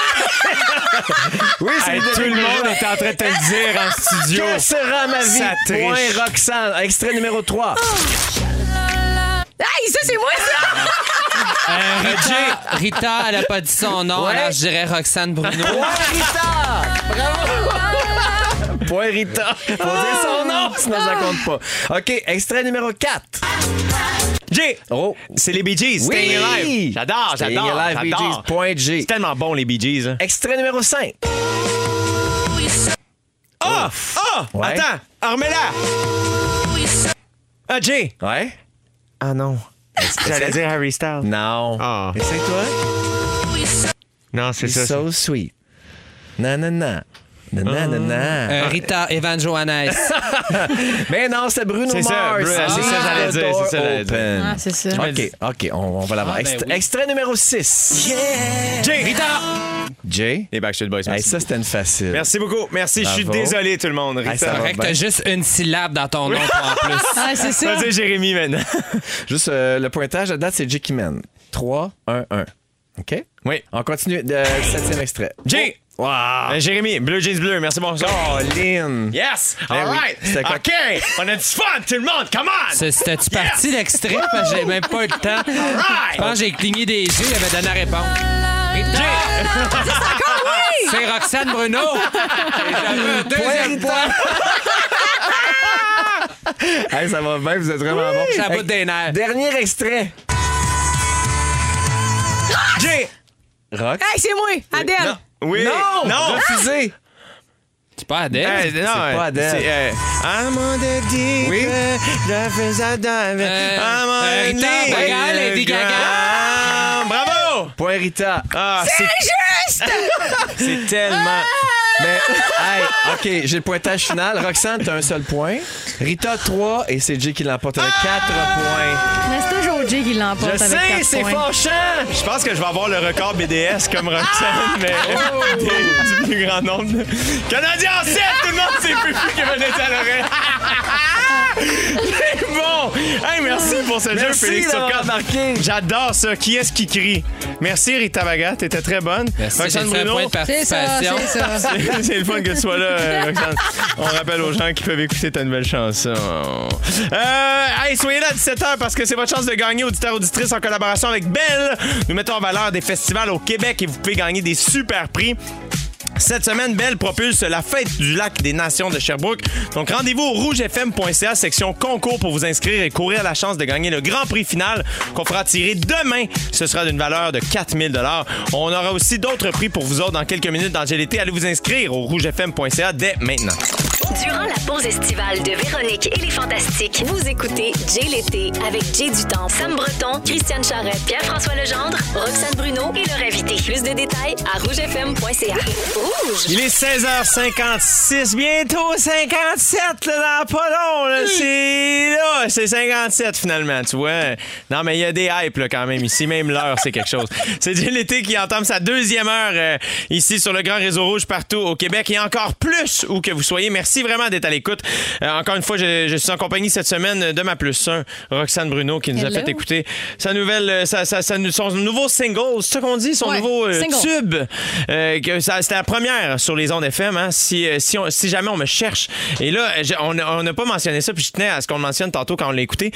<laughs> Oui, Hey, tout le monde est en train de te le dire en studio. Que sera ma vie? Ça triche. Point Roxane. Extrait numéro 3. Hey, ça, c'est moi, ça! <laughs> Euh, Rita, Rita, elle a pas dit son nom, Ouais. alors je dirais Roxane Bruno. Rita! Bravo! Point Rita. Faut dire son nom, sinon ça compte pas. OK, extrait numéro 4. Jay, Oh. c'est les Bee Gees. Oui! Staying Alive. J'adore, Staying j'adore. Alive, Bee j'adore. Gees, point G. C'est tellement bon, les Bee Gees. hein. Extrait numéro 5. Ah! Ah! Ouais. Attends, remets-la. Ah, Jay. Ouais? Ah non. J'allais dire Harry Styles. Non. Ah. Essaye-toi. Non, c'est It's ça. so sweet. Nanana. Nanana. Euh, Rita Evan Johannes. <laughs> Mais non, c'est Bruno C'est ça, Mars. Bruno, c'est ça, j'allais dire, c'est ça, j'allais dire. Ah, c'est ça. OK, OK, on, on va l'avoir. Ah, ben Ext- oui. Extrait numéro 6. Jay. Rita. Jay? Les Backstreet Boys. Hey, Merci. ça, c'était une facile. Merci beaucoup. Merci. Je suis désolé, tout le monde. Hey, Rita. va. Correct, t'as juste une syllabe dans ton nom en <laughs> plus. Ah, c'est ça. Vas-y, Jérémy, maintenant. <laughs> Juste euh, le pointage à date, c'est Jay qui mène. 3, 1, 1. OK? Oui. On continue. Euh, septième extrait. Jay. Wow. Euh, Jérémy, Bleu Jeans Bleu. Merci, bonsoir. Colin. Yes! Ben All oui. right! C'était quoi? OK! On a du fun, tout le monde! Come on! C'est- C'était-tu parti l'extrait? Parce que j'ai même pas eu le temps. Je pense que j'ai cligné des yeux, il avait donné la réponse. C'est Roxane Bruno! Et j'avais un deuxième Point. Hey, ça va bien, vous êtes vraiment bon. C'est à bout Hey, des nerfs. Dernier extrait. Jay! Rock. Hey, c'est moi, Adèle. Oui! Non! Non! Refusé. C'est pas Adèle? Euh, non, C'est euh, pas Adèle. C'est, euh, I'm on the deep Oui. end, the friends I dive, Euh, I'm on euh, the Rita deep Baga, Lady ground. Gaga. Bravo! Point Rita. Ah, c'est Juste! <laughs> c'est tellement... Mais, hey, OK, j'ai le pointage final. Roxane, t'as un seul point. Rita, 3. Et c'est Jay qui l'emporte avec 4 points. Mais c'est toujours Jay qui l'emporte Je avec sais, quatre c'est points. fâchant. Je pense que je vais avoir le record BDS comme Roxane, mais des- du plus grand nombre. Canadien en 7! Tout le monde s'est Fufu qui venait à l'oreille. <laughs> C'est bon! Hey, merci pour ce jeu, Merci Félix d'avoir Turcotte. marqué. J'adore ça. Qui est-ce qui crie? Merci, Rita Baga. T'étais très bonne. Merci, Roxane j'ai fait un Bruno. point de C'est ça, participation. c'est ça. C'est <laughs> c'est le fun que tu sois là, euh, Roxane. On rappelle aux gens qui peuvent écouter ta nouvelle chanson. Euh, hey, soyez là à 17h parce que c'est votre chance de gagner, auditeurs auditrices, en collaboration avec Belle. Nous mettons en valeur des festivals au Québec et vous pouvez gagner des super prix. Cette semaine, Belle propulse la fête du lac des Nations de Sherbrooke. Donc, rendez-vous au rougefm.ca, section concours pour vous inscrire et courir la chance de gagner le grand prix final qu'on fera tirer demain. Ce sera d'une valeur de 4000 On aura aussi d'autres prix pour vous autres dans quelques minutes dans GLT. Allez vous inscrire au rougefm.ca dès maintenant. Durant la pause estivale de Véronique et les Fantastiques, vous écoutez Jay l'été avec Jay Dutemps, Sam Breton, Christiane Charrette, Pierre-François Legendre, Roxane Bruno et leur invité. Plus de détails à rougefm.ca. Rouge! Il est 16h56, bientôt 57, là, dans pas long. là. C'est là, c'est 57 finalement, tu vois. Non, mais il y a des hypes là, quand même ici, même l'heure, c'est quelque chose. <laughs> C'est l'été qui entame sa deuxième heure euh, ici sur le Grand Réseau Rouge partout au Québec et encore plus où que vous soyez. Merci vraiment d'être à l'écoute. Euh, encore une fois, je, je suis en compagnie cette semaine de ma plus 1, Roxane Bruno, qui nous a fait écouter sa nouvelle, euh, sa, sa- sa- son nouveau single, c'est ça qu'on dit, son Ouais, nouveau euh, tube. Euh, C'était la première sur les ondes FM. hein, si, euh, si, on- si jamais on me cherche. Et là, on n'a pas mentionné ça, puis je tenais à ce qu'on le mentionne tantôt quand on l'a écouté.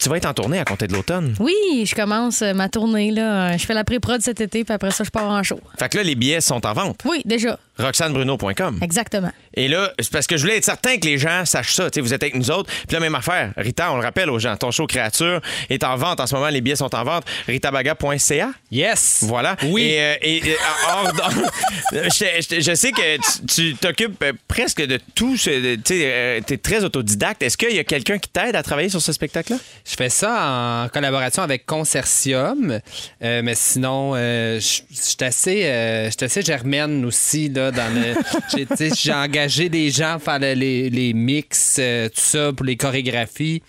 Tu vas être en tournée à compter de l'automne. Oui, je commence ma tournée. là. Je fais la pré-prod cet été, puis après ça, je pars en show. Fait que là, les billets sont en vente. Oui, déjà. roxanebruno.com. Exactement. Et là, c'est parce que je voulais être certain que les gens sachent ça. Tu sais, vous êtes avec nous autres. Puis la même affaire. Rita, on le rappelle aux gens, ton show Créature est en vente en ce moment. Les billets sont en vente. ritabaga.ca. Yes. Voilà. Oui. Et, euh, et, euh, <laughs> hors <laughs> je, je- je sais que tu- t'occupes euh, presque de tout. Tu es très autodidacte. Est-ce qu'il y a quelqu'un qui t'aide à travailler sur ce spectacle-là? Je fais ça en collaboration avec Consortium, euh, mais sinon, euh, je je suis assez, euh, je suis assez germaine aussi là dans le. <laughs> j'ai- engagé des gens pour faire le- les, les mix, euh, tout ça pour les chorégraphies.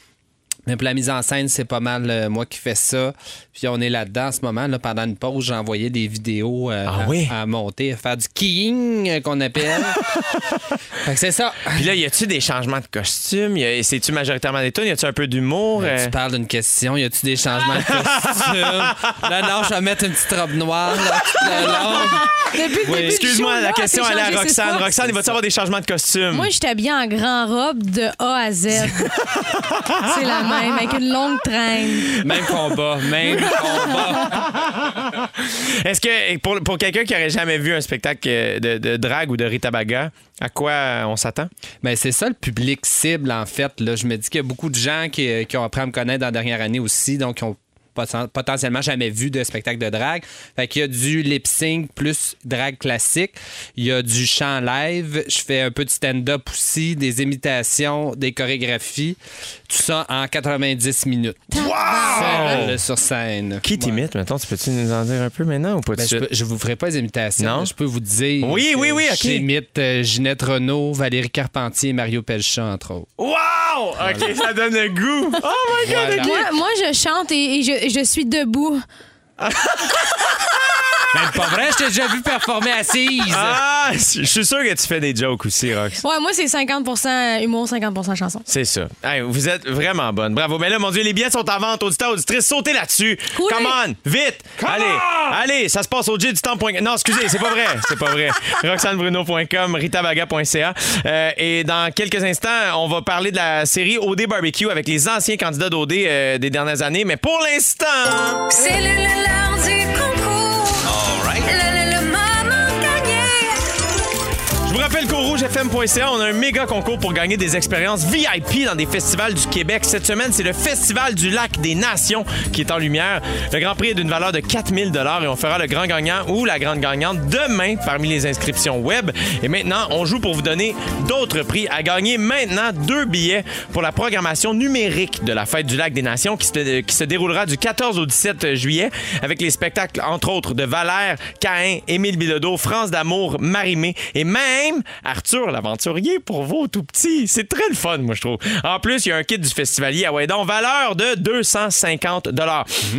Mais pour la mise en scène, c'est pas mal euh, moi qui fais ça. Puis on est là-dedans en ce moment. Là, pendant une pause, j'ai envoyé des vidéos euh, Ah à, oui? à monter, à faire du keying euh, qu'on appelle. <laughs> fait que c'est ça. Puis là, y a-tu des changements de costume? Y a- C'est-tu majoritairement des tunes? Y a-tu un peu d'humour? Euh, Tu parles d'une question, y a-tu des changements de costume? <laughs> là, non, je vais mettre une petite robe noire Oui. Excuse-moi, la question t'es allait à Roxane. Roxane, il va-tu avoir des changements de costume? Moi, je suis habillée en grand robe de A à Z. <laughs> c'est la même, avec une longue traîne. Même combat, même <laughs> combat. Est-ce que pour, pour quelqu'un qui aurait jamais vu un spectacle euh, de, de drague ou de Rita Baga, à quoi euh, on s'attend? Mais c'est ça le public cible, en fait. Là. Je me dis qu'il y a beaucoup de gens qui, qui ont appris à me connaître dans la dernière année aussi, donc qui ont poten- potentiellement jamais vu de spectacle de drague. Fait qu'il y a du lip sync plus drague classique. Il y a du chant live. Je fais un peu de stand-up aussi, des imitations, des chorégraphies. Tout ça en 90 minutes. Seul sur scène. Qui t'imite, maintenant? Tu peux-tu nous en dire un peu maintenant ou pas Ben, de je, suite? peux- je vous ferai pas les imitations. Non? Je peux vous dire. Oui, oui, oui, ok. J'imite euh, Ginette Renault, Valérie Carpentier et Mario Pelchat, entre autres. Wow! OK, ça donne le goût. <laughs> Oh my God! Voilà. OK. Moi, moi, je chante et, et je, je suis debout. <laughs> Même pas vrai, je t'ai déjà vu performer assise. Ah, je suis sûr que tu fais des jokes aussi, Rox. Ouais, moi, c'est 50% humour, 50% chanson. C'est ça. Hey, vous êtes vraiment bonne. Bravo. Mais là, mon Dieu, les billets sont en vente. Auditeurs, auditrices, sautez là-dessus. Come on, vite. allez, allez, ça se passe au du temps.com. Non, excusez, c'est pas vrai. C'est pas vrai. <laughs> RoxaneBruno.com, ritabaga.ca. Euh, et dans quelques instants, on va parler de la série OD Barbecue avec les anciens candidats d'OD euh, des dernières années. Mais pour l'instant... C'est le. Le, le, rappelle qu'au on a un méga concours pour gagner des expériences VIP dans des festivals du Québec. Cette semaine, c'est le Festival du Lac des Nations qui est en lumière. Le grand prix est d'une valeur de 4000 et on fera le grand gagnant ou la grande gagnante demain parmi les inscriptions web. Et maintenant, on joue pour vous donner d'autres prix à gagner maintenant deux billets pour la programmation numérique de la Fête du Lac des Nations qui se, déroulera du 14 au 17 juillet avec les spectacles, entre autres, de Valère, Caïn, Émile Bilodeau, France d'amour, Marimé et même Arthur l'aventurier pour vous tout petits. C'est très le fun, moi, je trouve. En plus, il y a un kit du festivalier à Waidon, valeur de 250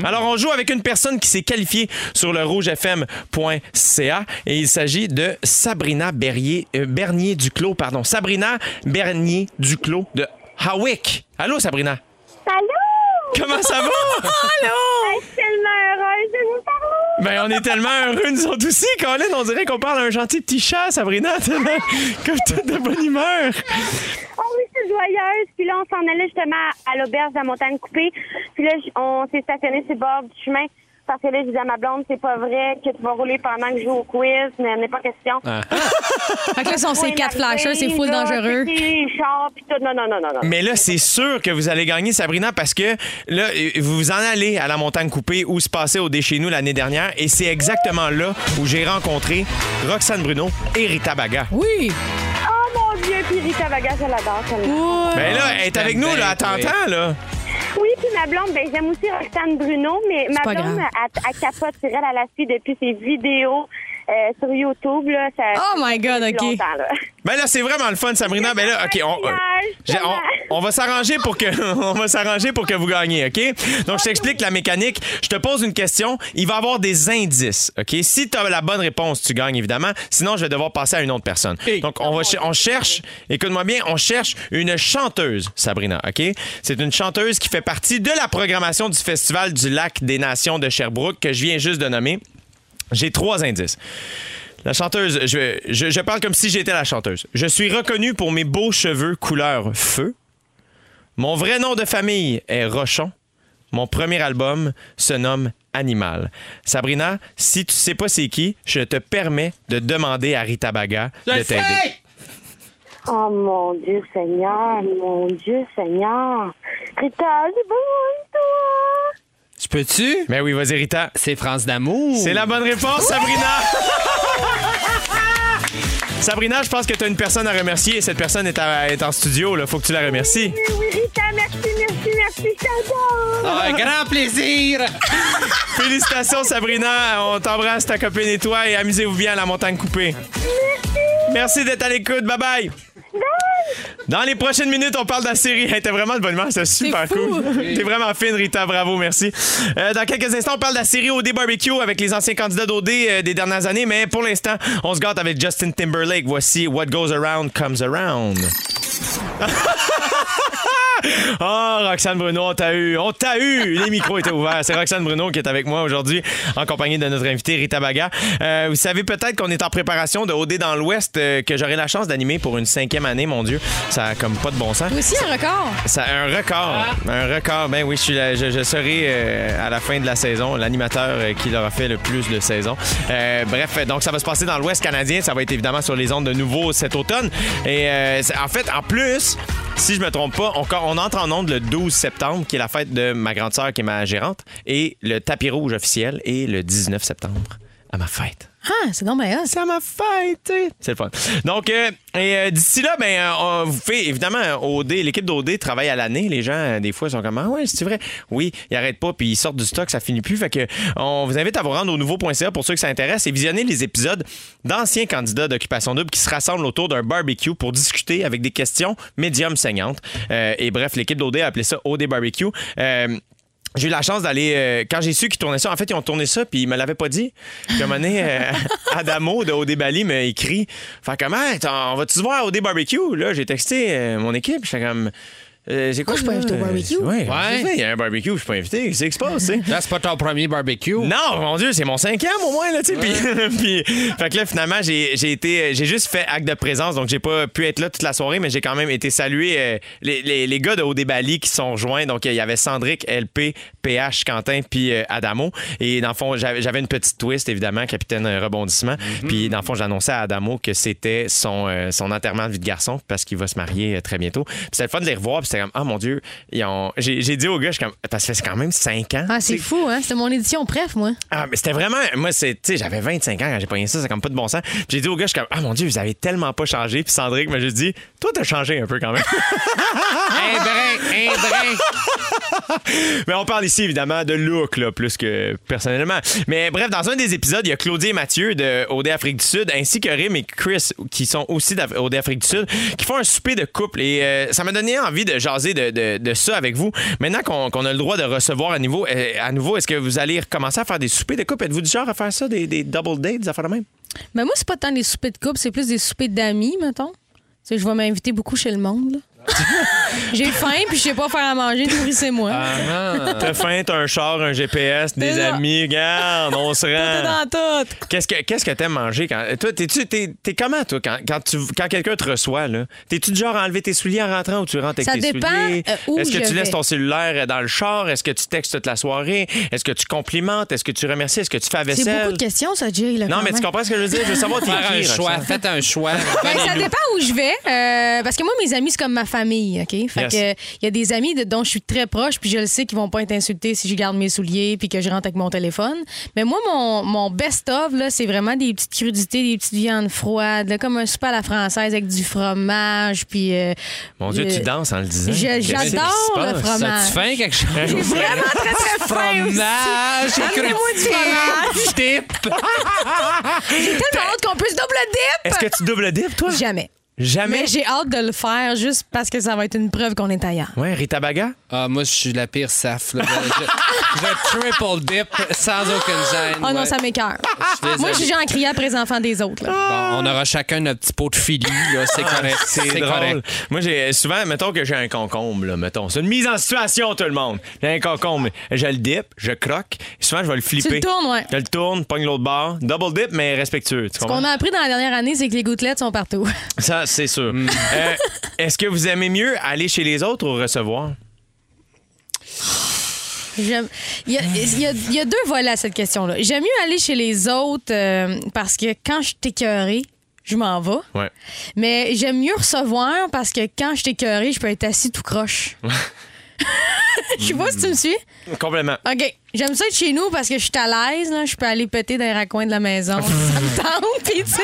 Alors, on joue avec une personne qui s'est qualifiée sur le rougefm.ca et il s'agit de Sabrina Bernier, euh, Bernier Duclos, pardon. Sabrina Bernier Duclos de Hawick. Allô, Sabrina? Allô? Comment ça va? <laughs> Allô? Je suis tellement heureuse de vous parler. Ben, on est tellement heureux, nous autres aussi, Colin. On dirait qu'on parle à un gentil petit chat, Sabrina. tellement- Comme toute de bonne humeur. Oh oui, suis joyeuse. Puis là, on s'en allait justement à l'auberge de la montagne coupée. Puis là, on s'est stationné sur le bord du chemin. Parce que là, je disais à ma blonde, c'est pas vrai que tu vas rouler pendant que je joue au quiz. Mais n'est pas question. <laughs> Fait que là, si on sait quatre flashers, c'est full Là, dangereux. c'est char, puis tout. Non, non, non, non, non. Mais là, c'est sûr que vous allez gagner, Sabrina, parce que là, vous vous en allez à la montagne coupée où se passait au chez nous l'année dernière. Et c'est exactement là où j'ai rencontré Roxane Bruno et Rita Baga. Oui. Oh mon Dieu, puis Rita Vaga, je l'adore tellement. Ben là, elle est avec nous, là, à là. Oui, puis ma blonde, ben j'aime aussi Roxane Bruno, mais ma blonde, grave. elle, elle capote sur elle, elle la suit depuis ses vidéos euh, sur YouTube. Là, ça, Oh my God, OK. là. Ben là, c'est vraiment le fun, Sabrina. Ben là, OK, on, euh, on, on va s'arranger pour que <laughs> on va s'arranger pour que vous gagniez, OK? Donc, je t'explique la mécanique. Je te pose une question. Il va y avoir des indices, OK? Si tu as la bonne réponse, tu gagnes, évidemment. Sinon, je vais devoir passer à une autre personne. Donc, on, va, ch- on cherche, écoute-moi bien, on cherche une chanteuse, Sabrina, OK? C'est une chanteuse qui fait partie de la programmation du Festival du Lac des Nations de Sherbrooke que je viens juste de nommer. J'ai trois indices. La chanteuse, je, je, je parle comme si j'étais la chanteuse. Je suis reconnue pour mes beaux cheveux couleur feu. Mon vrai nom de famille est Rochon. Mon premier album se nomme animal. Sabrina, si tu sais pas c'est qui, je te permets de demander à Rita Baga Je de t'aider. Oh mon Dieu Seigneur, mon Dieu Seigneur. Rita, j'ai besoin de toi. Je peux-tu? Mais oui, vas-y, Rita. C'est France d'amour. C'est la bonne réponse, Sabrina. <laughs> Sabrina, je pense que tu as une personne à remercier et cette personne est, à- est en studio. Il faut que tu la remercies. Oui, oui, Rita, merci, merci, merci, je t'adore. Ah, un grand plaisir! <laughs> Félicitations, Sabrina. On t'embrasse, ta copine et toi, et amusez-vous bien à la montagne coupée. Merci d'être à l'écoute. Bye bye. Dans les prochaines minutes, on parle de la série. Hey, T'es vraiment de bonne humeur, c'est super cool. T'es vraiment fine, Rita. Bravo, merci. Euh, dans quelques instants, on parle de la série OD Barbecue avec les anciens candidats d'OD euh, des dernières années. Mais pour l'instant, on se gâte avec Justin Timberlake. Voici What Goes Around Comes Around. <laughs> Oh, <laughs> Roxane Bruno, on t'a eu. On t'a eu. Les micros étaient ouverts. C'est Roxane Bruno qui est avec moi aujourd'hui en compagnie de notre invité Rita Baga. Euh, vous savez peut-être qu'on est en préparation de OD dans l'Ouest euh, que j'aurai la chance d'animer pour une cinquième année, mon Dieu. Ça a comme pas de bon sens. Aussi, un record. Ça un record. Un record. Ben oui, je, suis la- je, je serai euh, à la fin de la saison l'animateur qui leur a fait le plus de saisons. Bref, donc ça va se passer dans l'Ouest canadien. Ça va être évidemment sur les ondes de nouveau cet automne. Et en fait, en plus, si je me trompe pas, on, on entre en onde le 12 septembre, qui est la fête de ma grande sœur qui est ma gérante. Et le tapis rouge officiel est le 19 septembre à ma fête. Ah, c'est donc bien à ma sais. C'est le fun. Donc, euh, et, euh, d'ici là, ben, euh, on vous fait évidemment euh, OD. L'équipe d'OD travaille à l'année. Les gens, euh, des fois, sont comme Ah ouais, c'est vrai? Oui, ils arrêtent pas, puis ils sortent du stock, ça finit plus. Fait que on vous invite à vous rendre au nouveau.ca pour ceux que ça intéresse et visionner les épisodes d'anciens candidats d'occupation double qui se rassemblent autour d'un barbecue pour discuter avec des questions médium saignantes. Euh, et bref, l'équipe d'OD a appelé ça OD Barbecue. J'ai eu la chance d'aller. euh, quand j'ai su qu'ils tournaient ça, en fait, ils ont tourné ça, puis ils me l'avaient pas dit. Puis à un moment donné, euh, <laughs> Adamo de OD Bali m'a écrit Fait comment, on va-tu voir à OD Barbecue Là, j'ai texté euh, mon équipe, j'étais comme. Euh, c'est quoi je suis pas invité au barbecue. Ouais, Ouais. Il y a un barbecue, je suis pas invité. Qu'est-ce qui se passe, tu sais? Là, c'est pas ton premier barbecue. Non, mon Dieu, c'est mon cinquième au moins, là, tu sais. Puis, <laughs> puis- fait que là, finalement, j'ai j'ai été, j'ai juste fait acte de présence, donc j'ai pas pu être là toute la soirée, mais j'ai quand même été salué euh, les, les, les gars de OD Bali qui sont rejoints. Donc, il y avait Sandrick, LP, PH, Quentin, puis euh, Adamo. Et dans le fond, j'avais j'avais une petite twist, évidemment, capitaine euh, rebondissement. Puis, dans le fond, j'annonçais à Adamo que c'était son, euh, son enterrement de vie de garçon parce qu'il va se marier euh, très bientôt. Puis, c'était le fun de les revoir, puis c'était comme, ah mon Dieu, ils ont... j'ai j'ai dit aux gars, je suis comme, parce que c'est quand même 5 ans. Ah, c'est fou, hein? C'était mon édition bref, moi. ah, mais c'était vraiment. Moi, c'est. Tu sais, j'avais 25 ans quand j'ai pogné ça, c'est comme pas de bon sens. Puis j'ai dit au gars, je suis comme, ah mon Dieu, vous avez tellement pas changé. Puis Sandrick m'a juste dit, toi, t'as changé un peu quand même. <laughs> Un brin, un brin. <laughs> mais on parle ici, évidemment, de look, là, plus que personnellement. Mais bref, dans un des épisodes, il y a Claudie et Mathieu de OD Afrique du Sud, ainsi que Rim et Chris, qui sont aussi d'OD Afrique du Sud, qui font un souper de couple. Et euh, ça m'a donné envie de jaser de, de- ça avec vous. Maintenant qu'on a le droit de recevoir à nouveau, euh, à nouveau est-ce que vous allez recommencer à faire des soupers de couple? Êtes-vous du genre à faire ça, des, double dates, des affaires de même? Mais moi, c'est pas tant des soupers de couple, c'est plus des soupers d'amis, mettons. Je vais m'inviter beaucoup chez le monde. <laughs> J'ai faim, puis je sais pas faire à manger, nourrissez-moi. Ah, T'as faim, t'as un char, un GPS, des C'est ça. amis, regarde, on se Tout rend. dans tout. Qu'est-ce que qu'est-ce que t'aimes manger quand toi t'es-tu t'es, t'es comment toi quand, quand tu quand quelqu'un te reçoit là? T'es-tu du genre à enlever tes souliers en rentrant ou tu rentres avec Ça tes dépend, souliers? euh, où Est-ce que je tu laisses vais. ton cellulaire dans le char? Est-ce que tu textes toute la soirée? Est-ce que tu complimentes? Est-ce que tu remercies? Est-ce que tu fais la C'est beaucoup vaisselle de questions, ça, Jay. Là, Non mais tu même. comprends ce que je veux dire? Je veux savoir t'es un choix. Faites un choix. Ben, ça dépend où je vais. euh, parce que moi, mes amis, c'est comme ma famille, OK? Fait Yes. que il y a des amis de- dont je suis très proche, puis je le sais qu'ils vont pas être insultés si je garde mes souliers puis que je rentre avec mon téléphone. Mais moi, mon, mon best-of, là, c'est vraiment des petites crudités, des petites viandes froides, là, comme un souper à la française avec du fromage, puis... euh, Mon Dieu, euh, tu danses en le disant. J'adore le fromage. Ça tu faim quelque chose? J'ai vraiment très, très <laughs> faim. Fromage, Amenez-moi du fromage. Dip. <laughs> J'ai tellement hâte qu'on puisse double dip. Est-ce que tu double dip toi? Jamais. Jamais. Mais j'ai hâte de le faire juste parce que ça va être une preuve qu'on est ailleurs. Ouais, Rita Baga? Ah, moi, je suis la pire saf. là. Je, je triple dip sans aucune gêne. Oh non, ouais. ça suis Moi, je suis genre crier après les enfants des autres. là. Bon, on aura chacun notre petit pot de filis, là. C'est correct. C'est drôle. correct. Moi, j'ai souvent, mettons que j'ai un concombre, là, mettons. C'est une mise en situation, tout le monde. J'ai un concombre. Je le dip, je croque. Souvent, je vais le flipper. Tu le tournes, ouais. Je le tourne, pogne l'autre bord. Double dip, mais respectueux. Tu Ce qu'on comprends? a appris dans la dernière année, c'est que les gouttelettes sont partout. Ça, c'est sûr. Euh, Est-ce que vous aimez mieux aller chez les autres ou recevoir? J'aime- Il y, a, il y a- il y a deux volets à cette question-là. J'aime mieux aller chez les autres euh, parce que quand je suis écœurée, je m'en vais. Ouais. Mais j'aime mieux recevoir parce que quand je suis écœurée, je peux être assis tout croche. <laughs> Je sais pas si tu me suis. Complètement. OK. J'aime ça être chez nous parce que je suis à l'aise. là. Je peux aller péter dans les raccoins de la maison. <laughs> ça me tente. Puis, tu sais.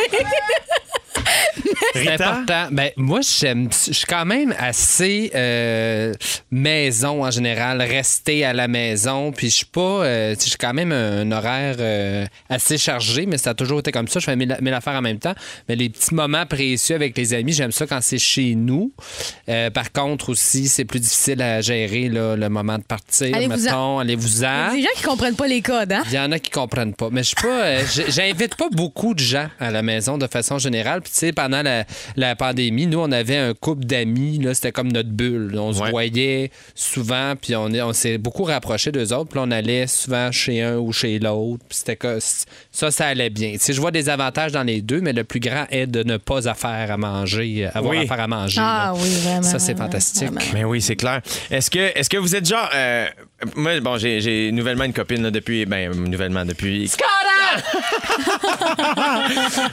C'est important. Ben, moi, j'aime, je suis quand même assez euh, maison en général, rester à la maison. Puis je suis pas, euh, tu sais, j'ai quand même un, horaire euh, assez chargé, mais ça a toujours été comme ça. Je fais mille, mille affaires en même temps. Mais les petits moments précieux avec les amis, j'aime ça quand c'est chez nous. Euh, par contre, aussi, c'est plus difficile à gérer là, le moment de partir. Allez-vous-en. mettons, allez-vous-en. Il y a des gens qui comprennent pas les codes, hein? Il y en a qui comprennent pas. Mais je suis pas. euh, J'invite pas beaucoup de gens à la maison de façon générale. Puis, tu sais, pendant la, la pandémie, nous, on avait un couple d'amis. Là, c'était comme notre bulle. On se Ouais. voyait souvent. Puis, on, est- on s'est beaucoup rapprochés d'eux autres. Puis, on allait souvent chez un ou chez l'autre. Puis, c'était que ça, ça allait bien. Tu sais, je vois des avantages dans les deux, mais le plus grand est de ne pas affaire à manger, avoir Oui. affaire à manger. Ah là. oui, vraiment. Ça, c'est fantastique. vraiment. Mais oui, c'est clair. Est-ce que, est-ce que vous êtes genre. euh, moi, bon, j'ai, j'ai nouvellement une copine là, depuis. Ben, nouvellement depuis. <laughs>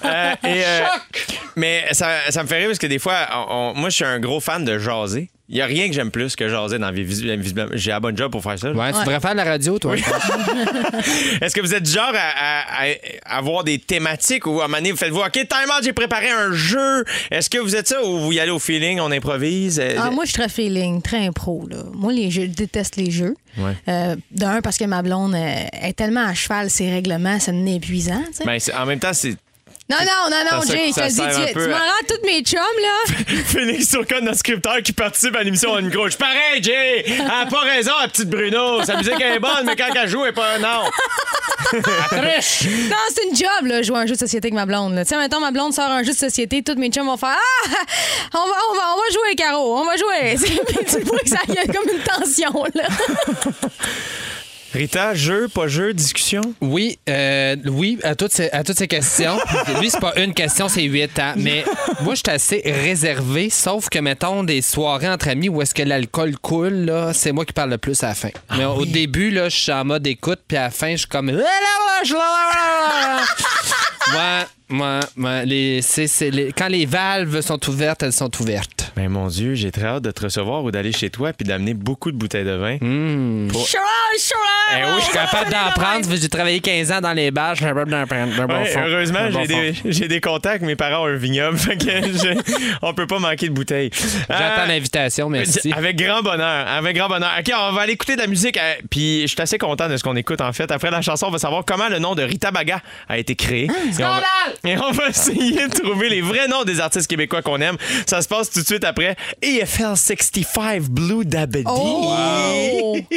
Euh, et, euh, mais ça, ça me fait rire parce que des fois, on- on- moi, je suis un gros fan de jaser. Il n'y a rien que j'aime plus que jaser dans la vie. vis- visiblement. J'ai un bon job pour faire ça. Ouais, tu devrais faire de la radio, toi. <laughs> Est-ce que vous êtes du genre à, à- à avoir des thématiques ou à un moment donné, vous faites-vous, OK, time out, j'ai préparé un jeu. Est-ce que vous êtes ça ou vous y allez au feeling, on improvise? Euh, Ah, moi, je suis très feeling, très impro. Là. Moi, les jeux, je déteste les jeux. Ouais. Euh, D'un, parce que ma blonde euh, est tellement à cheval, ses règlements, c'est épuisant. tu sais. ben, en même temps, c'est non, non, non, non, Jay, ça tu, tu m'en rends toutes mes chums, là. <laughs> Félix Turcotte, notre scripteur qui participe à l'émission une grosse. Pareil, Jay! Elle a pas raison, la petite Bruno. Sa musique elle est bonne, mais quand elle joue, elle est pas un non. <laughs> Non, c'est une job, là, jouer à un jeu de société avec ma blonde. là. Tu sais, maintenant, ma blonde sort un jeu de société, toutes mes chums vont faire Ah! On va, on va, on va jouer, Caro, on va jouer. <laughs> Tu vois que ça y a comme une tension, là. Rita, jeu, pas jeu, discussion? Oui, euh, oui, à toutes ces, à toutes ces questions. <laughs> Lui, c'est pas une question, c'est huit ans. Mais moi, je suis assez réservé, sauf que, mettons, des soirées entre amis où est-ce que l'alcool coule, là, c'est moi qui parle le plus à la fin. Mais au début, là, je suis en mode écoute, puis à la fin, je suis comme. <laughs> Ouais, ouais, ouais. Les, c'est, c'est les- quand les valves sont ouvertes, elles sont ouvertes. Ben mon Dieu, j'ai très hâte de te recevoir ou d'aller chez toi puis d'amener beaucoup de bouteilles de vin. Pour- Chouin, chouin! Eh oui, Je suis capable d'en prendre, j'ai travaillé 15 ans dans les bars, je suis capable d'en prendre. bon Ouais, fond. heureusement, bon j'ai des, contacts. Mes parents ont un vignoble. <laughs> fait que je- on peut pas manquer de bouteilles. J'attends Euh, l'invitation, merci. Avec grand bonheur. Avec grand bonheur. OK, on va aller écouter de la musique. euh, Puis je suis assez content de ce qu'on écoute, en fait. Après la chanson, on va savoir comment le nom de Rita Baga a été créé. on va, et on va essayer de trouver les vrais noms des artistes québécois qu'on aime. Ça se passe tout de suite après EFL 65 Blue Dabadi. Oh! <laughs>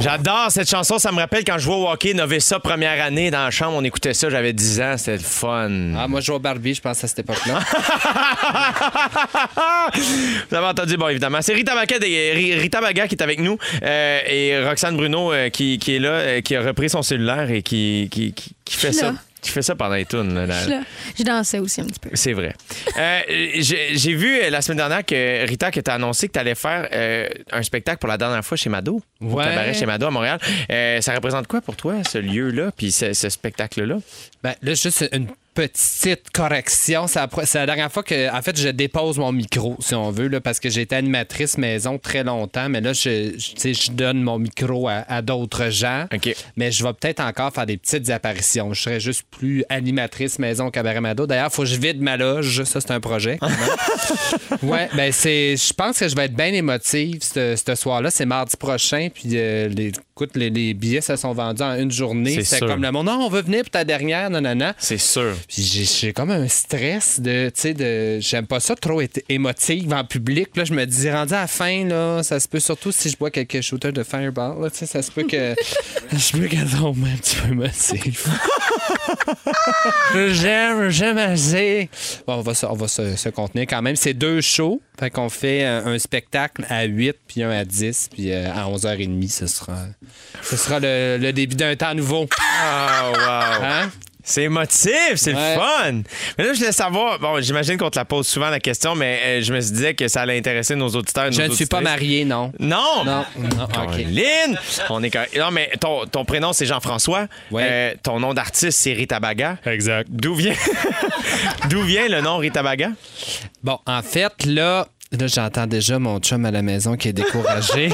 J'adore cette chanson. Ça me rappelle quand je jouais au hockey, Novessa, première année, dans la chambre. On écoutait ça, j'avais 10 ans. C'était le fun. Ah, moi, je joue au Barbie, je pense, à cette époque-là. <laughs> Vous avez entendu, bon, évidemment. C'est Rita Baga, Rita Baga qui est avec nous euh, et Roxane Bruno euh, qui, qui est là, euh, qui a repris son cellulaire et qui, qui, qui- qui fait ça. Qui fait ça pendant les tunes. là, là. Je dansais aussi un petit peu. C'est vrai. Euh, J'ai vu euh, la semaine dernière que Rita, que tu as annoncé que tu allais faire euh, un spectacle pour la dernière fois chez Mado. Au Ouais. cabaret chez Mado à Montréal. Euh, ça représente quoi pour toi, ce lieu-là, puis ce, ce spectacle-là? Ben, là, juste une petite correction. C'est la, dernière fois que, en fait, je dépose mon micro, si on veut, là, parce que j'ai été animatrice maison très longtemps, mais là, je, donne mon micro à, à d'autres gens. Mais je vais peut-être encore faire des petites apparitions. Je serai juste plus animatrice maison Cabaret Mado. D'ailleurs, il faut que je vide ma loge. Ça, c'est un projet. même. <laughs> ouais, ben c'est. Je pense que je vais être bien émotive ce, ce soir-là. C'est mardi prochain. Puis euh, les, écoute, les, les billets se sont vendus en une journée. C'est comme le monde. Non, on veut venir pour ta dernière, non. C'est sûr. Puis j'ai- comme un stress de, tu sais, de, j'aime pas ça trop être émotive en public. Là, je me dis, rendu à la fin, là, ça se peut surtout si je bois quelques shooters de fireball, là, tu sais, ça se peut que, <laughs> je peux qu'elle tombe un petit peu émotive. <laughs> j'aime, j'aime assez. Bon, on va, se, on va se, se contenir quand même. C'est deux shows. Fait qu'on fait un, un spectacle à 8, puis un à 10, puis euh, à 11h30, ce sera, ce sera le, le début d'un temps nouveau. Ah, wow. Hein? C'est émotif, c'est Ouais. le fun. Mais là, je voulais savoir, bon, j'imagine qu'on te la pose souvent la question, mais euh, je me disais que ça allait intéresser nos auditeurs. et Je ne suis pas marié, non. Non! Non, non, OK. Lynn! On est. Non, mais ton, ton prénom, c'est Jean-François. Ouais. Euh, ton nom d'artiste, c'est Rita Baga. Exact. D'où vient... <laughs> D'où vient le nom Rita Baga? Bon, en fait, là, là j'entends déjà mon chum à la maison qui est découragé.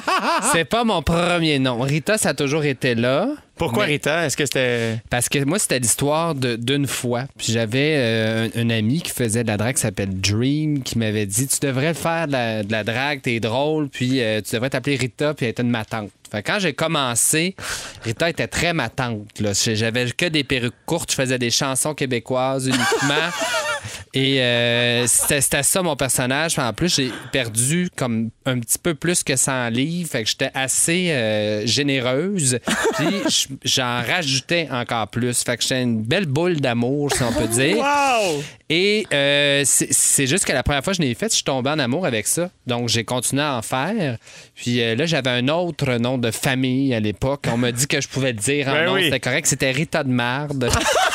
<laughs> C'est pas mon premier nom. Rita, ça a toujours été là. Pourquoi Mais- Rita? Est-ce que c'était... Parce que moi, c'était l'histoire de- d'une fois. Puis j'avais euh, un, un ami qui faisait de la drague qui s'appelle Dream, qui m'avait dit Tu devrais faire de la, de la drague, t'es drôle, puis euh, tu devrais t'appeler Rita, puis elle était une matante. Fait que quand j'ai commencé, Rita était très matante. là. J'avais que des perruques courtes, je faisais des chansons québécoises uniquement. <laughs> Et euh, c'était ça mon personnage. En plus, j'ai perdu comme un petit peu plus que 100 livres. Fait que j'étais assez euh, généreuse. Puis j'en rajoutais encore plus. Fait que j'étais une belle boule d'amour, si on peut dire. Wow! Et euh, c'est juste que la première fois que je l'ai fait, je suis tombé en amour avec ça. Donc, j'ai continué à en faire. Puis là, j'avais un autre nom de famille à l'époque. On m'a dit que je pouvais le dire en Ben nom. oui. C'était correct. C'était Rita de Marde. <laughs>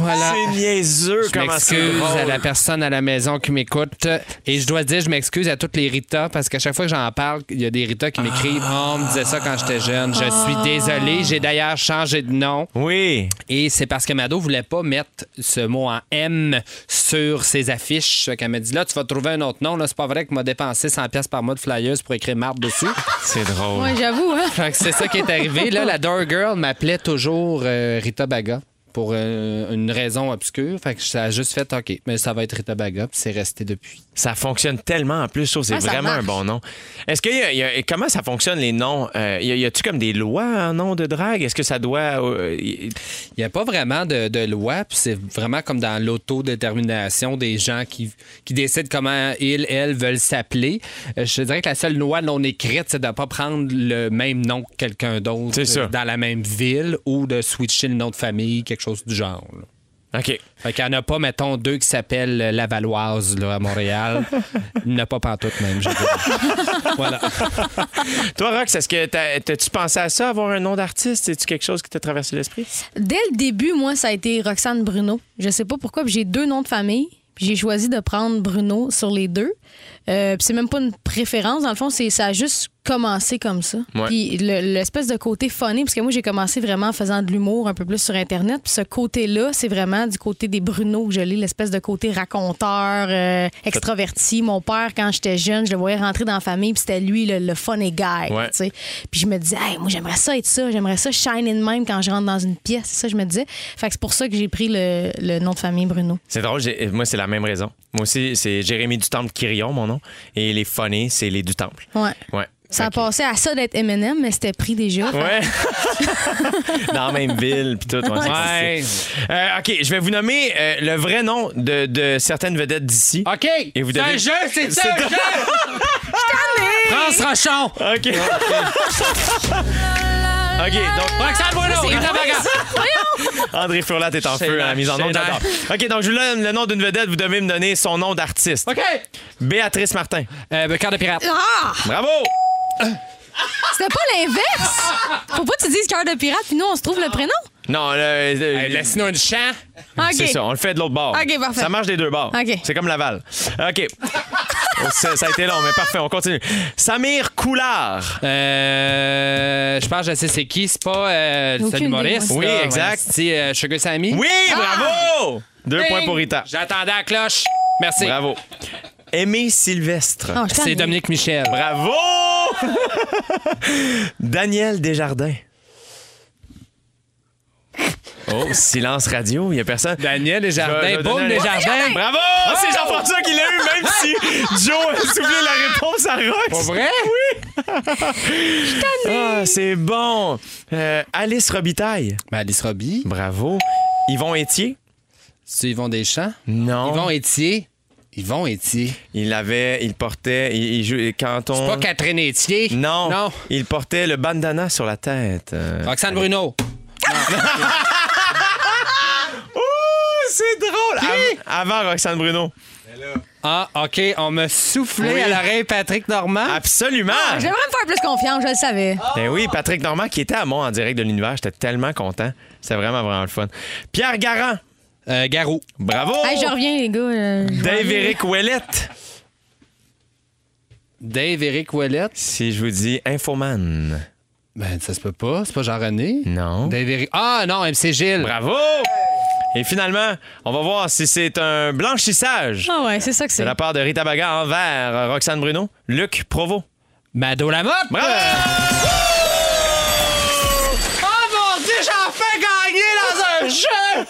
voilà. C'est niaiseux Je comment c'est m'excuse drôle. à la personne à la maison qui m'écoute. Et je dois dire, je m'excuse à toutes les Rita parce qu'à chaque fois que j'en parle, il y a des Rita qui m'écrivent Oh, on me disait ça quand j'étais jeune. Je suis désolé. J'ai d'ailleurs changé de nom. Oui. Et c'est parce que Mado voulait pas mettre ce mot en M sur ses affiches. Qu'elle m'a dit là, tu vas trouver un autre nom. Là, c'est pas vrai que m'a dépensé 100 pièces par mois de flyers pour écrire marde dessus. C'est drôle. Ouais, j'avoue, hein. Fait que c'est ça qui est arrivé. Là, la Door Girl m'appelait toujours euh, Rita Baga pour euh, une raison obscure. Fait que ça a juste fait OK, mais ça va être Rita Baga, puis c'est resté depuis. Ça fonctionne tellement en plus, je trouve que c'est Ah, ça vraiment un bon nom. Est-ce qu'il y a, il y a- comment ça fonctionne les noms? Euh, y a- y a-tu comme des lois en nom de drague? Est-ce que ça doit. euh, y- Il n'y a pas vraiment de, de loi, puis c'est vraiment comme dans l'autodétermination des gens qui, qui décident comment ils, elles veulent s'appeler. Euh, je te dirais que la seule loi non écrite, c'est de ne pas prendre le même nom que quelqu'un d'autre dans la même ville ou de switcher le nom de famille, quelque chose du genre. là. OK. Fait qu'il n'y en a pas, mettons, deux qui s'appellent euh, Lavalloise là, à Montréal. <laughs> Il n'y en a pas pantoute même, je dirais. <laughs> voilà. <laughs> Toi, Rox, est-ce que t'as- t'as-tu pensé à ça, avoir un nom d'artiste? C'est-tu quelque chose qui t'a traversé l'esprit? Dès le début, moi, ça a été Roxane Bruno. Je sais pas pourquoi, puis j'ai deux noms de famille. puis J'ai choisi de prendre Bruno sur les deux. Euh, c'est même pas une préférence, dans le fond, c'est ça a juste commencé comme ça. Ouais. Puis le- l'espèce de côté funny, parce que moi j'ai commencé vraiment en faisant de l'humour un peu plus sur internet, puis ce côté-là, c'est vraiment du côté des Bruno que je l'ai, l'espèce de côté raconteur, euh, extraverti. Mon père, quand j'étais jeune, je le voyais rentrer dans la famille, puis c'était lui le, le funny guy. Ouais. tu sais. Puis je me disais, hey, moi j'aimerais ça être ça, j'aimerais ça shine in même quand je rentre dans une pièce. Ça je me disais. Fait que c'est pour ça que j'ai pris le, le nom de famille Bruno. C'est drôle, moi, c'est la même raison. Moi aussi, c'est Jérémy du Temple Quirion, mon nom. Et les funny, c'est les du Temple. Ouais. Ouais. Ça que- passé à ça d'être M&M, mais c'était pris déjà. Ouais. <laughs> Dans la même ville, puis tout. ouais, c'est. Euh, OK, je vais vous nommer euh, le vrai nom de, de certaines vedettes d'ici. OK. Et vous c'est devez- un jeu, c'est C'est un jeu! <laughs> France Rochon! OK. <laughs> OK, donc Roxane. <laughs> André Furlat est en feu à la la- mise en J'adore. OK, donc je vous donne le nom d'une vedette. Vous devez me donner son nom d'artiste. OK. Béatrice Martin. Euh, cœur de pirate. Ah! Bravo! C'était pas l'inverse! Faut pas que tu dises cœur de pirate, puis nous, on se trouve le prénom. Non, le- le- Hey, Laisse-nous une chant. OK. c'est ça, on le fait de l'autre bord. OK, parfait. Ça marche des deux bords. OK. C'est comme Laval. OK. ça, ça a été long, mais parfait, on continue. Samir Coulard. Euh, je pense que je sais c'est qui. C'est pas euh, Aucune idée, humoriste. moi. là. Oui, exact. C'est euh, Sugar Sammy. Oui, bravo! Deux Ding! points pour Rita. J'attendais la cloche. Merci. Bravo. Aimé Sylvestre. Ah, je C'est. Dominique Michel. Bravo! <laughs> Daniel Desjardins. Oh, silence radio, il n'y a personne. Daniel Je vais- je Desjardins. Boum, Desjardins. Bravo! C'est Jean-François qui l'a eu, même si Joe a soufflé la réponse à Pas Rox. vrai? Ah, c'est bon. Euh, Alice Robitaille. Ben, Alice Robbie. Bravo. Yvon Étier. C'est Yvon Deschamps? Non. Yvon Étier. Yvon Étier. Il avait, il portait, il, il jouait- quand on. C'est pas Catherine Étier. Non. Non. Il portait le bandana sur la tête. Euh, Roxane Bruno. <laughs> c'est drôle. Av- avant Roxane Bruno. Ah, OK. On m'a soufflé Oui. à l'oreille Patrick Normand. Absolument! J'aimerais me faire plus confiance, je le savais. Ben oui, Patrick Normand qui était à moi en direct de l'univers. J'étais tellement content. C'était vraiment, vraiment le fun. Pierre Garand. Euh, Garou. Bravo! Hey, je reviens, les gars. euh, je Dave reviens. Eric Ouellette. Dave Eric Ouellette. Si je vous dis Infoman. Ben, ça se peut pas. C'est pas Jean-René. Non. Dave Eric. Ah, non, MC Gilles. Bravo! Et finalement, on va voir si c'est un blanchissage Ah ouais, c'est ça que de c'est. la part de Rita Baga envers euh, Roxane Bruno. Luc Provo. Mado Lamotte. Bravo! Oh mon Dieu, j'en fais gagner dans un <laughs> jeu!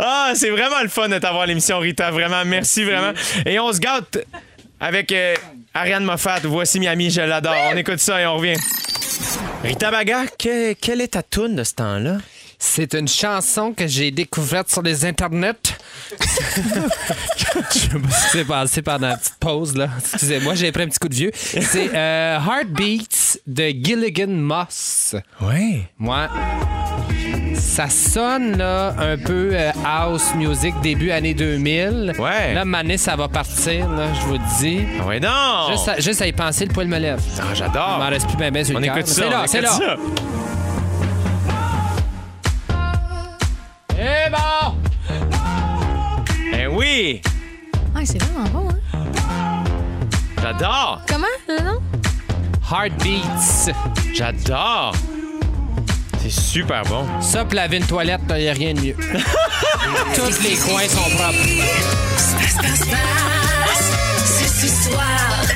Ah, c'est vraiment le fun de t'avoir l'émission, Rita. Vraiment, merci vraiment. Et on se gâte avec euh, Ariane Moffat. Voici Miami, je l'adore. On écoute ça et on revient. Rita Baga, que- quelle est ta toune de ce temps-là? C'est une chanson que j'ai découverte sur les internets. <laughs> Je qui s'est passé pendant la petite pause, là. Excusez-moi, j'ai pris un petit coup de vieux. C'est euh, Heartbeats de Gilligan Moss. Oui. Moi, ça sonne là un peu euh, house music début année 2000. Ouais. Là, mané, ça va partir, là, je vous le dis. Ah ouais, non! Juste, à, juste à y penser, le poil me lève. Ah, Il m'en j'adore. reste plus bien bien sur On le écoute ça. C'est là, c'est là. ça. Oui! Ah, c'est vraiment bon, hein? J'adore! Comment, le nom? Heartbeats. J'adore! C'est super bon. Ça, pis laver une toilette, il n'y a rien de mieux. <laughs> Tous les coins sont propres. Ce qui se passe ce soir.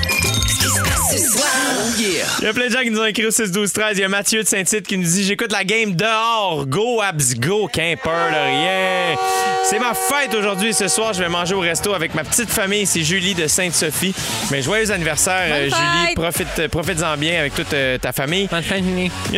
Il y a plein de gens qui nous ont écrit au 6 12 13 Il y a Mathieu de Saint-Tite qui nous dit J'écoute la game dehors. Go, Abs, go. Qu'un peur de rien. C'est ma fête aujourd'hui. Ce soir, je vais manger au resto avec ma petite famille. C'est Julie de Sainte-Sophie. Mais joyeux anniversaire, euh, Bonne Julie. fête. Profite, euh, profites-en bien avec toute euh, ta famille. <laughs>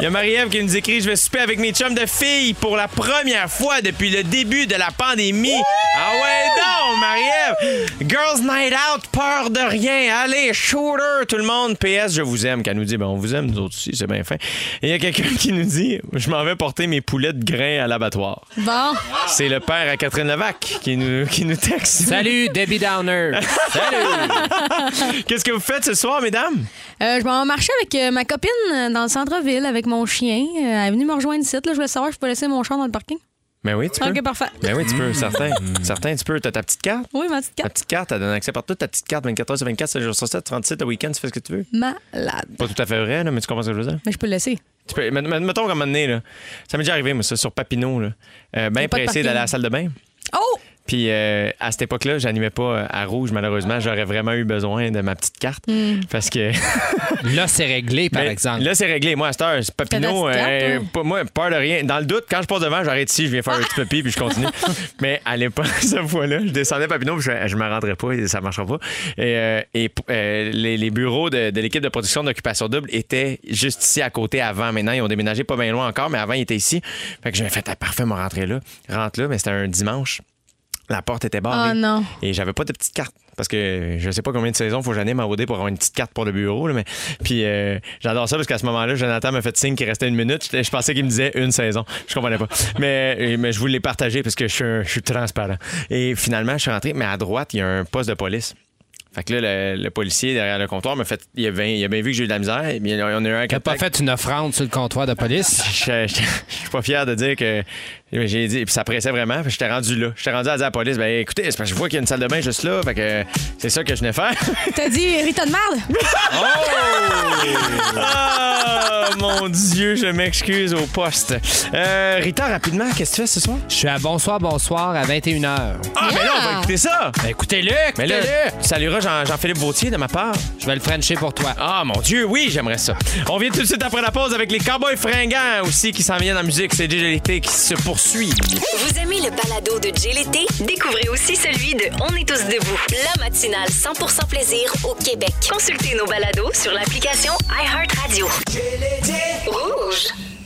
Il y a Marie-Ève qui nous écrit Je vais souper avec mes chums de filles pour la première fois depuis le début de la pandémie. Ah ouais, non, Marie-Ève Girls Night Out, peur de rien. Allez, shooter, tout le monde. PS, je vous aime. Qu'elle nous dit ben, On vous aime, nous autres aussi, c'est bien fin. Et il y a quelqu'un qui nous dit Je m'en vais porter mes poulets de grains à l'abattoir. Bon. C'est le père à Catherine Levac qui nous, qui nous texte. Salut, Debbie Downer. <laughs> Salut. Qu'est-ce que vous faites ce soir, mesdames? Euh, je m'en marchais avec euh, ma copine euh, dans le centre-ville avec mon chien. Euh, elle est venue me rejoindre ici. Là, je voulais savoir si je peux laisser mon chien dans le parking. Ben oui, tu peux. OK, parfait. Ben oui, tu peux, certain. <laughs> certain, tu peux. T'as ta petite carte? Oui, ma petite Ta carte. petite carte, elle donne accès partout. Ta petite carte, 24 heures sur 24, 7 jours sur 7, 37 le week-end, tu fais ce que tu veux. Malade. Pas tout à fait vrai, là, mais tu comprends ce que je veux dire? Mais je peux le laisser. Tu peux, met- met- mettons comme un moment donné, là, ça m'est déjà arrivé, moi, ça, sur Papineau, là. Euh, bien pressé d'aller à la salle de bain. Oh! Puis euh, à cette époque-là, j'animais pas euh, à rouge, malheureusement. J'aurais vraiment eu besoin de ma petite carte. Parce que. <laughs> Là, c'est réglé, par Mais exemple. Là, c'est réglé. Moi, à cette heure, c'est Papineau. Euh, carte, pas- moi, peur de rien. Dans le doute, quand je passe devant, j'arrête ici, je viens faire un petit papier, puis je continue. <laughs> Mais à l'époque, <laughs> cette fois-là, je descendais à Papineau, puis je, je me rendrais pas, et ça marchera pas. Et, euh, et, euh, les, les bureaux de, de l'équipe de production d'Occupation Double étaient juste ici à côté avant. Maintenant, ils ont déménagé pas bien loin encore, mais avant, ils étaient ici. Fait que j'ai fait, ah, parfait, me rentrer là. Rentre là, mais c'était un dimanche. La porte était barrée. Oh non. Et j'avais pas de petite carte. Parce que je sais pas combien de saisons faut que j'anime à OD pour avoir une petite carte pour le bureau. là, mais... Puis euh, j'adore ça parce qu'à ce moment-là, Jonathan m'a fait signe qu'il restait une minute. Je, je pensais qu'il me disait une saison. Je comprenais pas. <laughs> mais, mais je voulais les partager parce que je suis, un- je suis transparent. Et finalement, je suis rentré, mais à droite, il y a un poste de police. Fait que là, le, le policier derrière le comptoir m'a fait. Il a, bien, il a bien vu que j'ai eu de la misère. Et bien, on a eu un T'as pas fait une offrande sur le comptoir de police? Je, je- je suis pas fier de dire que j'ai dit puis ça pressait vraiment puis j'étais rendu là. J'étais rendu à dire à la police ben écoutez c'est parce que je vois qu'il y a une salle de bain juste là fait que c'est ça que je venais faire. <laughs> T'as dit Rita de merde? <laughs> ah mon dieu je m'excuse au poste. Euh, Rita rapidement qu'est-ce que tu fais ce soir? Je suis à Bonsoir, bonsoir à 21h. ah mais là on va Yeah! écouter ça. Ben, écoutez-le, mais là tu salueras Jean- Jean-Philippe Vautier de ma part. Je vais le frencher pour toi. ah mon dieu oui j'aimerais ça. On vient tout de suite après la pause avec les cowboys fringants aussi qui s'en viennent en musique. C'est DJ l'été qui se Vous aimez le balado de Jay l'été? Découvrez aussi celui de On est tous debout, la matinale 100% plaisir au Québec. Consultez nos balados sur l'application iHeartRadio. Rouge.